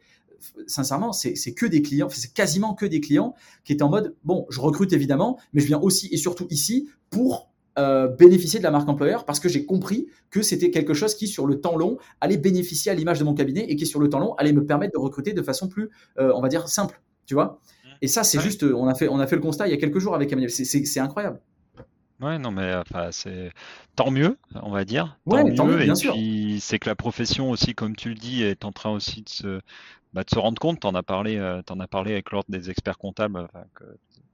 sincèrement, c'est que des clients, c'est quasiment que des clients qui étaient en mode bon, je recrute évidemment, mais je viens aussi et surtout ici pour euh, bénéficier de la marque employeur parce que j'ai compris que c'était quelque chose qui, sur le temps long, allait bénéficier à l'image de mon cabinet et qui, sur le temps long, allait me permettre de recruter de façon plus, euh, on va dire, simple. Tu vois? Mmh. Et ça, c'est juste, on a, fait, on a fait le constat il y a quelques jours avec Emmanuel. C'est incroyable. Ouais, non, mais enfin, c'est tant mieux, on va dire. ouais, tant mieux, bien et puis, c'est que la profession aussi, comme tu le dis, est en train aussi de se, bah, de se rendre compte. Tu en as parlé, euh, en as parlé avec l'ordre des experts comptables, que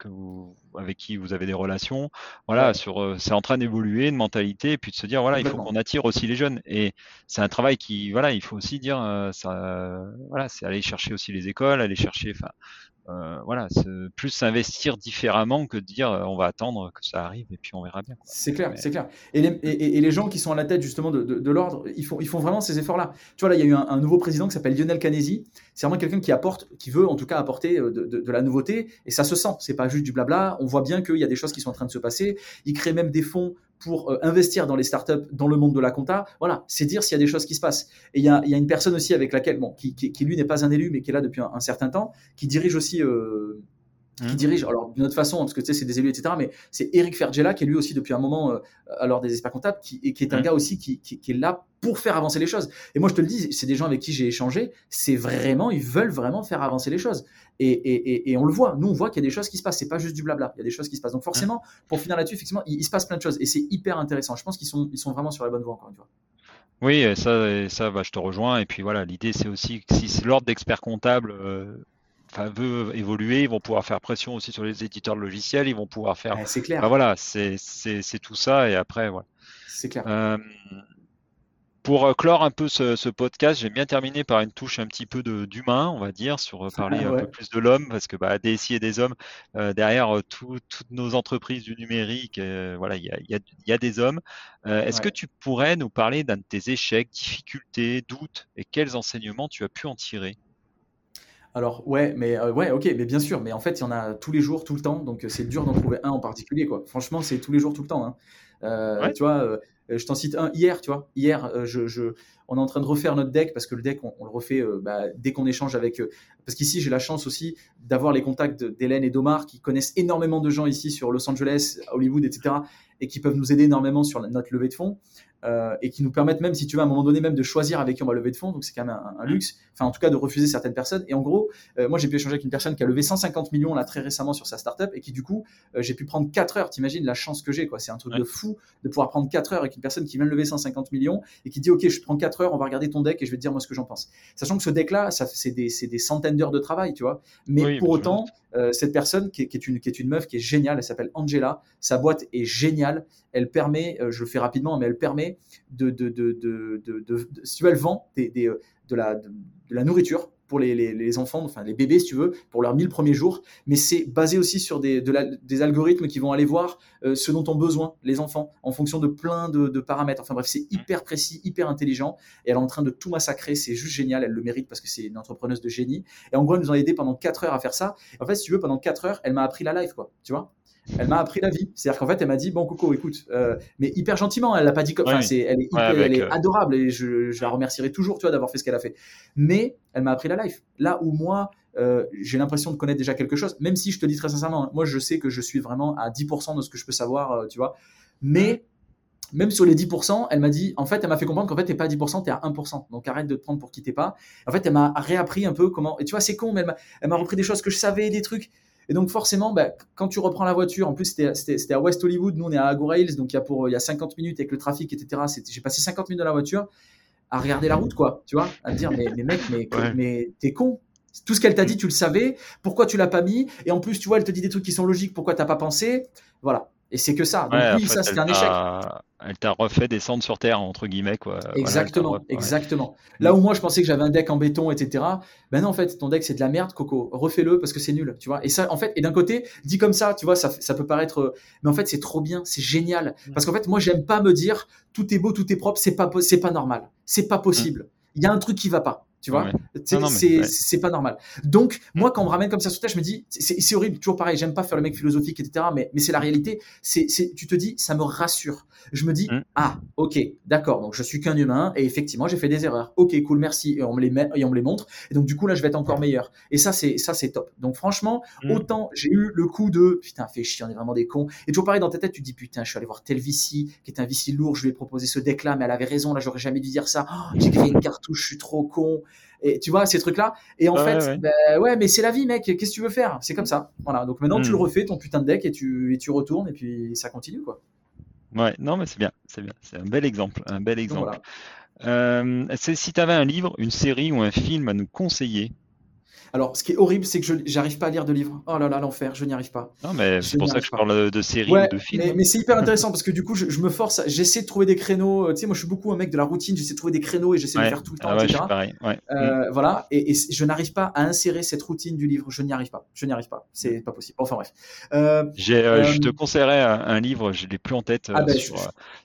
que vous, avec qui vous avez des relations. Voilà, sur, euh, c'est en train d'évoluer, de mentalité, et puis de se dire, voilà, il faut qu'on attire aussi les jeunes. Et c'est un travail qui, voilà, il faut aussi dire, euh, ça, voilà, c'est aller chercher aussi les écoles, aller chercher, enfin, euh, voilà, plus s'investir différemment que de dire on va attendre que ça arrive et puis on verra bien. C'est clair, c'est clair. Et les, et, les, gens qui sont à la tête justement de, de, l'ordre, ils font, ils font vraiment ces efforts-là. Tu vois, là, il y a eu un, nouveau président qui s'appelle Lionel Canesi. C'est vraiment quelqu'un qui apporte, qui veut en tout cas apporter de, de, la nouveauté et ça se sent. C'est pas juste du blabla. On voit bien qu'il y a des choses qui sont en train de se passer. Il crée même des fonds pour euh, investir dans les startups, dans le monde de la compta. Voilà, c'est dire s'il y a des choses qui se passent. Et il y a, une personne aussi avec laquelle, bon, qui, lui n'est pas un élu, mais qui est là depuis un, certain temps, qui dirige aussi euh, qui mmh. dirige, alors d'une autre façon, parce que tu sais, c'est des élus, etc., mais c'est Eric Fergella, qui est lui aussi depuis un moment, euh, alors des experts comptables, qui, et qui est un mmh. gars aussi qui, qui, est là pour faire avancer les choses. Et moi, je te le dis, c'est des gens avec qui j'ai échangé, c'est vraiment, ils veulent vraiment faire avancer les choses. Et, et, et, on le voit, nous, on voit qu'il y a des choses qui se passent, c'est pas juste du blabla, il y a des choses qui se passent. Donc forcément, pour finir là-dessus, effectivement, il, se passe plein de choses, et c'est hyper intéressant. Je pense qu'ils sont, ils sont vraiment sur la bonne voie, encore une fois. Oui, ça, ça bah, je te rejoins. Et puis voilà, l'idée, c'est aussi que si l'ordre d'experts comptables euh, veut évoluer, ils vont pouvoir faire pression aussi sur les éditeurs de logiciels, ils vont pouvoir faire. c'est clair. voilà, c'est tout ça et après voilà. C'est clair. Euh, pour euh, clore un peu ce, podcast, j'ai bien terminé par une touche un petit peu d'humain, on va dire, sur euh, parler un peu plus de l'homme, parce que bah, DSI et des hommes, derrière toutes nos entreprises du numérique, voilà, il y a, y, a, y a, des hommes. Est-ce que tu pourrais nous parler d'un de tes échecs, difficultés, doutes, et quels enseignements tu as pu en tirer? Alors ouais, mais euh, ouais, ok, mais bien sûr, mais en fait il y en a tous les jours, tout le temps, donc euh, c'est dur d'en trouver un en particulier quoi. Franchement, c'est tous les jours, tout le temps. Hein. Euh, tu vois, je t'en cite un hier, tu vois. Hier, je, on est en train de refaire notre deck parce que le deck, on, le refait bah, dès qu'on échange avec. parce qu'ici, j'ai la chance aussi d'avoir les contacts d'Hélène et d'Omar qui connaissent énormément de gens ici sur Los Angeles, Hollywood, etc. et qui peuvent nous aider énormément sur notre levée de fonds. Euh, et qui nous permettent même, si tu veux, à un moment donné, même de choisir avec qui on va lever de fonds. Donc c'est quand même un, luxe. Enfin, en tout cas, de refuser certaines personnes. Et en gros, euh, moi, j'ai pu échanger avec une personne qui a levé 150 millions là très récemment sur sa startup et qui du coup, euh, j'ai pu prendre 4 heures. T'imagines la chance que j'ai, quoi. C'est un truc de fou de pouvoir prendre 4 heures avec une personne qui vient de lever 150 millions et qui dit, ok, je prends 4 heures, on va regarder ton deck et je vais te dire moi ce que j'en pense. Sachant que ce deck-là, c'est des, des, centaines d'heures de travail, tu vois. Mais pour autant, cette personne qui est, une, meuf qui est géniale, elle s'appelle Angela. Sa boîte est géniale. Elle permet, je le fais rapidement, mais elle permet de, si tu veux, elle vend euh, de, la nourriture pour les, les, enfants, enfin les bébés, si tu veux, pour leurs 1000 premiers jours. Mais c'est basé aussi sur des, des algorithmes qui vont aller voir euh, ce dont ont besoin les enfants en fonction de plein de, paramètres. Enfin bref, c'est mmh. hyper précis, hyper intelligent. Et elle est en train de tout massacrer. C'est juste génial. Elle le mérite parce que c'est une entrepreneuse de génie. Et en gros, elle nous a aidé pendant 4 heures à faire ça. En fait, si tu veux, pendant 4 heures, elle m'a appris la life, quoi. Tu vois? Elle m'a appris la vie. C'est-à-dire qu'en fait, elle m'a dit Bon, Coco, écoute, euh, mais hyper gentiment, elle l'a pas dit comme. Enfin, c'est, elle est, elle est euh, adorable et je, je, la remercierai toujours, tu vois, d'avoir fait ce qu'elle a fait. Mais elle m'a appris la life. Là où moi, euh, j'ai l'impression de connaître déjà quelque chose, même si je te dis très sincèrement, moi, je sais que je suis vraiment à 10% de ce que je peux savoir, tu vois. Mais même sur les 10%, elle m'a dit, en fait, elle m'a fait comprendre qu'en fait, t'es pas à 10%, t'es à 1%. Donc arrête de te prendre pour qui t'es pas. En fait, elle m'a réappris un peu comment. Et tu vois, c'est con, mais elle m'a repris des choses que je savais, des trucs. Et donc forcément, bah, quand tu reprends la voiture, en plus c'était à West Hollywood, nous on est à Agora Hills, donc il y a pour il y a 50 minutes avec le trafic, etc. J'ai passé 50 minutes dans la voiture à regarder la route, quoi, tu vois, à te dire mais, mais mec, mais, mais t'es con. Tout ce qu'elle t'a dit, tu le savais. Pourquoi tu l'as pas mis? Et en plus, tu vois, elle te dit des trucs qui sont logiques. Pourquoi t'as pas pensé? Voilà. Et c'est que ça. Donc oui, ça c'est un échec. Elle t'a refait descendre sur terre entre guillemets quoi. Exactement, exactement. Là où moi je pensais que j'avais un deck en béton, etc. Ben non en fait ton deck c'est de la merde, Coco. Refais-le parce que c'est nul, tu vois. Et ça en fait et d'un côté dit comme ça, tu vois, ça, ça peut paraître, mais en fait c'est trop bien, c'est génial. Mm. Parce qu'en fait moi j'aime pas me dire tout est beau, tout est propre, c'est pas c'est pas normal, c'est pas possible. Mm. Il y a un truc qui va pas. Tu vois, c'est pas normal. Donc, moi, quand on me ramène comme ça sur tête, je me dis, c'est horrible, toujours pareil, j'aime pas faire le mec philosophique, etc. Mais, mais c'est la réalité. C'est, tu te dis, ça me rassure. Je me dis, mm. ah, ok, d'accord, donc je suis qu'un humain, et effectivement, j'ai fait des erreurs. Ok, cool, merci. Et on me les, met, et on me les montre. Et donc, du coup, là, je vais être encore meilleur. Et ça, c'est ça c'est top. Donc, franchement, mm. autant j'ai eu le coup de, putain, fais chier, on est vraiment des cons. Et toujours pareil, dans ta tête, tu te dis, putain, je suis allé voir tel VC, qui est un VC lourd, je lui ai proposé ce deck-là, mais elle avait raison, là, j'aurais jamais dû dire ça. Oh, j'ai créé une cartouche, je suis trop con. Et tu vois, ces trucs-là. Et en fait, ouais. Ben, ouais, mais c'est la vie, mec. Qu'est-ce que tu veux faire? C'est comme ça. Voilà. Donc maintenant, tu le hmm. refais, ton putain de deck, et tu, et tu retournes, et puis ça continue, quoi. Ouais, non, mais c'est bien. C'est bien. C'est un bel exemple. Un bel exemple. Euh, si tu avais un livre, une série ou un film à nous conseiller, alors, ce qui est horrible, c'est que je n'arrive pas à lire de livres. Oh là là, l'enfer, je n'y arrive pas. Non, mais c'est pour ça que je parle de séries ou de films. Mais, c'est hyper intéressant parce que du coup, je, me force, j'essaie de trouver des créneaux. Euh, tu sais, moi, je suis beaucoup un mec de la routine, j'essaie de trouver des créneaux et j'essaie de faire tout le temps, ah etc. pareil. Euh, mm. Voilà, et, je n'arrive pas à insérer cette routine du livre. Je n'y arrive pas. Je n'y arrive pas. C'est pas possible. Enfin bref. Euh, je te conseillerais un, livre, je l'ai plus en tête, ah ben,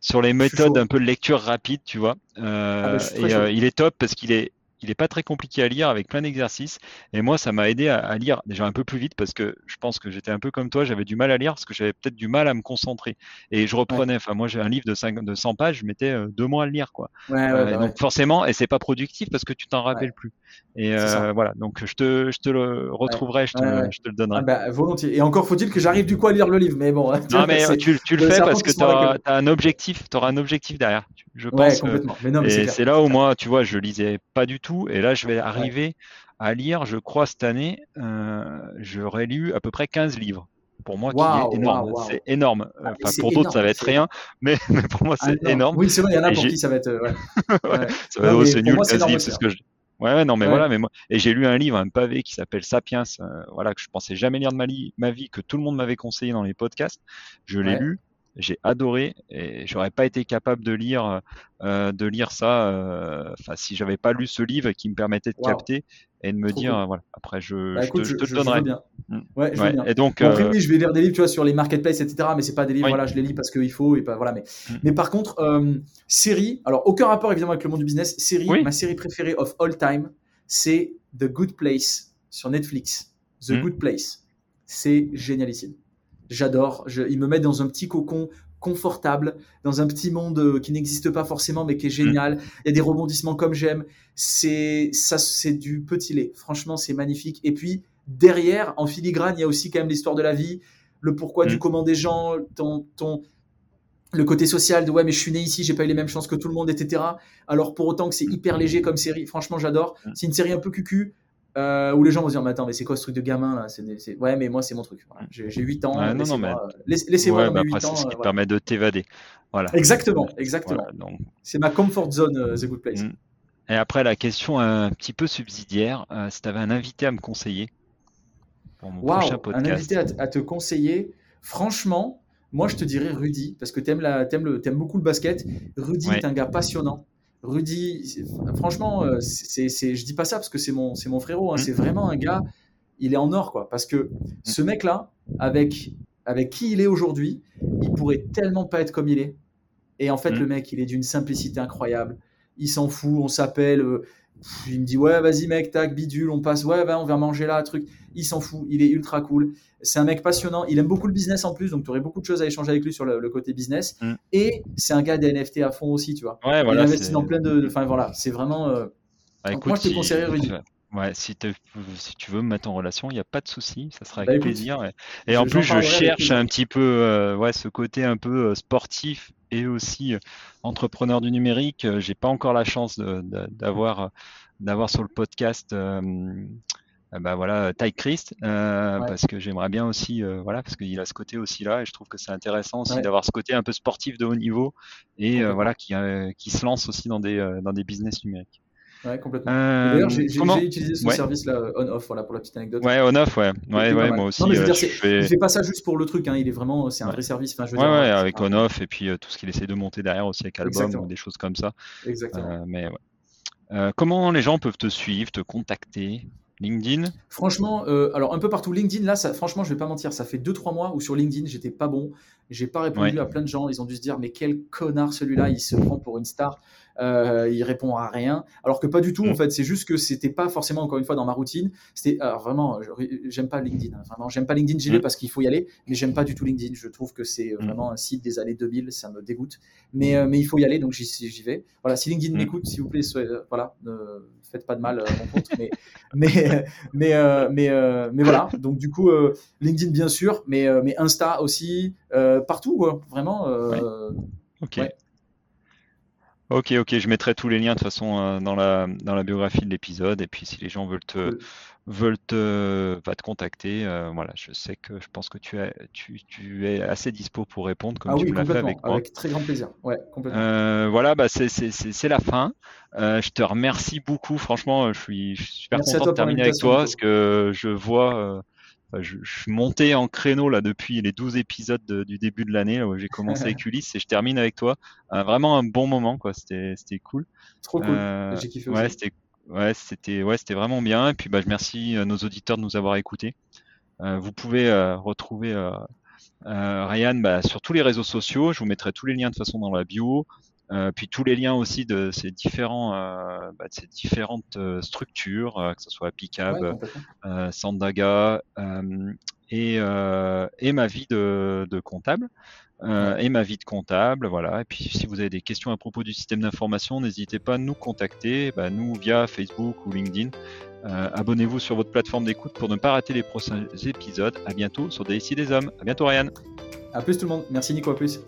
sur, les méthodes un peu de lecture rapide, tu vois. Ah ben, et il est top parce qu'il est il n'est pas très compliqué à lire avec plein d'exercices. Et moi, ça m'a aidé à, lire déjà un peu plus vite parce que je pense que j'étais un peu comme toi, j'avais du mal à lire parce que j'avais peut-être du mal à me concentrer. Et je reprenais, enfin, moi, j'ai un livre de, de 100 pages, je mettais euh, deux mois à le lire, quoi. Euh, bah donc, forcément, et c'est pas productif parce que tu t'en rappelles plus. Et euh, voilà, donc je te, je te le retrouverai, je te, je te le donnerai. Ah bah, volontiers. Et encore faut-il que j'arrive du coup à lire le livre, mais bon. Non, mais tu, tu le fais parce que tu as, un objectif, tu auras un objectif derrière. Je pense. complètement. et c'est là où moi, tu vois, je lisais pas du tout, et là, je vais arriver à lire, je crois, cette année, euh, j'aurais lu à peu près 15 livres. Pour moi, qui est énorme. C'est énorme. Ah, enfin, pour d'autres, ça va être rien, mais, pour moi, c'est ah, énorme. Oui, c'est vrai, il y en a pour qui ça va être. Ouais. ça va être nul, 15 livres, c'est ce que je Ouais, non, mais voilà, mais moi, et j'ai lu un livre, un pavé qui s'appelle Sapiens, euh, voilà, que je pensais jamais lire de ma, ma vie, que tout le monde m'avait conseillé dans les podcasts. Je l'ai lu, j'ai adoré et j'aurais pas été capable de lire euh, de lire ça euh, si j'avais pas lu ce livre qui me permettait de capter et de me dire voilà après je, bah, je, te, je, le donnerai bien. Mm. Ouais, je bien. et donc après euh, oui je vais lire des livres tu vois sur les marketplaces etc mais c'est pas des livres voilà je les lis parce qu'il faut et pas voilà mais mm. mais par contre série alors aucun rapport évidemment avec le monde du business série ma série préférée of all time c'est The Good Place sur Netflix The mm. Good Place c'est génialissime J'adore. il me met dans un petit cocon confortable, dans un petit monde euh, qui n'existe pas forcément, mais qui est génial. Mm. Il y a des rebondissements comme j'aime. C'est ça, c'est du petit lait. Franchement, c'est magnifique. Et puis derrière, en filigrane, il y a aussi quand même l'histoire de la vie, le pourquoi du mm. comment des gens, ton, ton, le côté social de ouais mais je suis né ici, j'ai pas eu les mêmes chances que tout le monde, etc. Alors pour autant que c'est hyper léger comme série, franchement j'adore. Mm. C'est une série un peu cucu, euh, où les gens vont se dire, mais attends, mais c'est quoi ce truc de gamin là? C'est, Ouais, mais moi, c'est mon truc. J'ai, 8 ans. laissez-moi, laissez-moi ouais, bah C'est ce qui permet de t'évader. Voilà. Exactement, exactement. C'est ma comfort zone, euh, The Good Place. Mm. Et après, la question un petit peu subsidiaire, euh, si tu avais un invité à me conseiller pour mon prochain podcast. Un invité à, te conseiller, franchement, moi, je te dirais Rudy, parce que tu aimes, aimes, beaucoup le basket. Rudy est un gars passionnant. Rudy, franchement, euh, c'est, c'est, je dis pas ça parce que c'est mon, c'est mon frérot. Hein. Mm. c'est vraiment un gars, il est en or, quoi. Parce que ce mm. mec-là, avec, avec qui il est aujourd'hui, il pourrait tellement pas être comme il est. Et en fait, mm. le mec, il est d'une simplicité incroyable. Il s'en fout, on s'appelle. Euh, il me dit ouais vas-y mec tac bidule on passe. Ouais on va manger là truc. Il s'en fout il est ultra cool. C'est un mec passionnant il aime beaucoup le business en plus donc tu aurais beaucoup de choses à échanger avec lui sur le, côté business. Mm. et c'est un gars des NFT à fond aussi tu vois. Ouais, voilà, il investit dans plein de enfin voilà c'est vraiment euh... bah, moi je te conseillerais Rudy Ouais, si, si, tu veux me mettre en relation, il n'y a pas de souci, ça sera bah, avec plaisir. Et, en plus, je cherche un petit peu euh, ouais, ce côté un peu euh, sportif et aussi euh, entrepreneur du numérique. J'ai pas encore la chance d'avoir d'avoir sur le podcast bah voilà Ty Christ parce que j'aimerais bien aussi voilà parce qu'il a ce côté aussi là et je trouve que c'est intéressant aussi d'avoir ce côté un peu sportif de haut niveau et voilà qui, qui se lance aussi dans des dans des business numériques. Ouais, complètement. Euh, d'ailleurs, j'ai utilisé ce service là, on-off, voilà, pour la petite anecdote. Ouais, on-off, ouais. Ouais, ouais, moi aussi. Non, mais je veux euh, dire, fais... il fait pas ça juste pour le truc, hein, il est vraiment, c'est un vrai service. Enfin, je veux ouais, dire, ouais, avec on-off et puis euh, tout ce qu'il essaie de monter derrière aussi avec album ou des choses comme ça. Exactement. mais ouais. comment les gens peuvent te suivre, te contacter? LinkedIn? Franchement, euh, alors un peu partout. LinkedIn, là, ça, franchement, je vais pas mentir, ça fait 2-3 mois où sur LinkedIn, j'étais pas bon. J'ai pas répondu à plein de gens. Ils ont dû se dire, mais quel connard celui-là, il se prend pour une star. Euh, il répond à rien. Alors que pas du tout, en mm. fait. C'est juste que c'était pas forcément, encore une fois, dans ma routine. C'était, alors vraiment, j'aime pas LinkedIn. Hein. vraiment, j'aime pas LinkedIn. J'y vais mm. parce qu'il faut y aller, mais j'aime pas du tout LinkedIn. Je trouve que c'est mm. vraiment un site des années 2000. Ça me dégoûte. Mais, euh, mais il faut y aller, donc j'y vais. Voilà, si LinkedIn m'écoute, s'il vous plaît, euh, voilà, ne faites pas de mal, mon compte. mais, mais, mais, mais, mais, voilà. Donc, du coup, LinkedIn, bien sûr, mais, mais Insta aussi, partout, quoi. Vraiment. Ok. Ok, ok, je mettrai tous les liens de toute façon euh, dans, la, dans la biographie de l'épisode. Et puis si les gens veulent te, veulent te, va te contacter, euh, voilà, je sais que je pense que tu, es, tu, tu es assez dispo pour répondre comme ah tu l'as fait avec moi. Avec très grand plaisir. Ouais, complètement. Euh, voilà, bah c'est la fin. je te remercie beaucoup. Franchement, je suis, je suis super content de terminer avec toi parce que je vois je, suis monté en créneau là depuis les 12 épisodes du début de l'année où j'ai commencé avec Ulysse et je termine avec toi. vraiment un bon moment quoi, c'était c'était cool. Trop cool. Euh, j'ai kiffé ouais, c'était ouais, c'était ouais, c'était vraiment bien et puis bah je remercie euh, nos auditeurs de nous avoir écoutés. Euh, vous pouvez retrouver Ryan bah, sur tous les réseaux sociaux, je vous mettrai tous les liens de façon dans la bio. Euh, puis tous les liens aussi de ces différents, euh, bah, de ces différentes euh, structures, que ce soit Picab, Sandaga et, et ma vie de, de comptable. et ma vie de comptable, voilà. Et puis si vous avez des questions à propos du système d'information, n'hésitez pas à nous contacter, bah, nous via Facebook ou LinkedIn. Abonnez-vous sur votre plateforme d'écoute pour ne pas rater les prochains épisodes. À bientôt sur des des Hommes. À bientôt Ryan. À plus tout le monde. Merci Nico. À plus.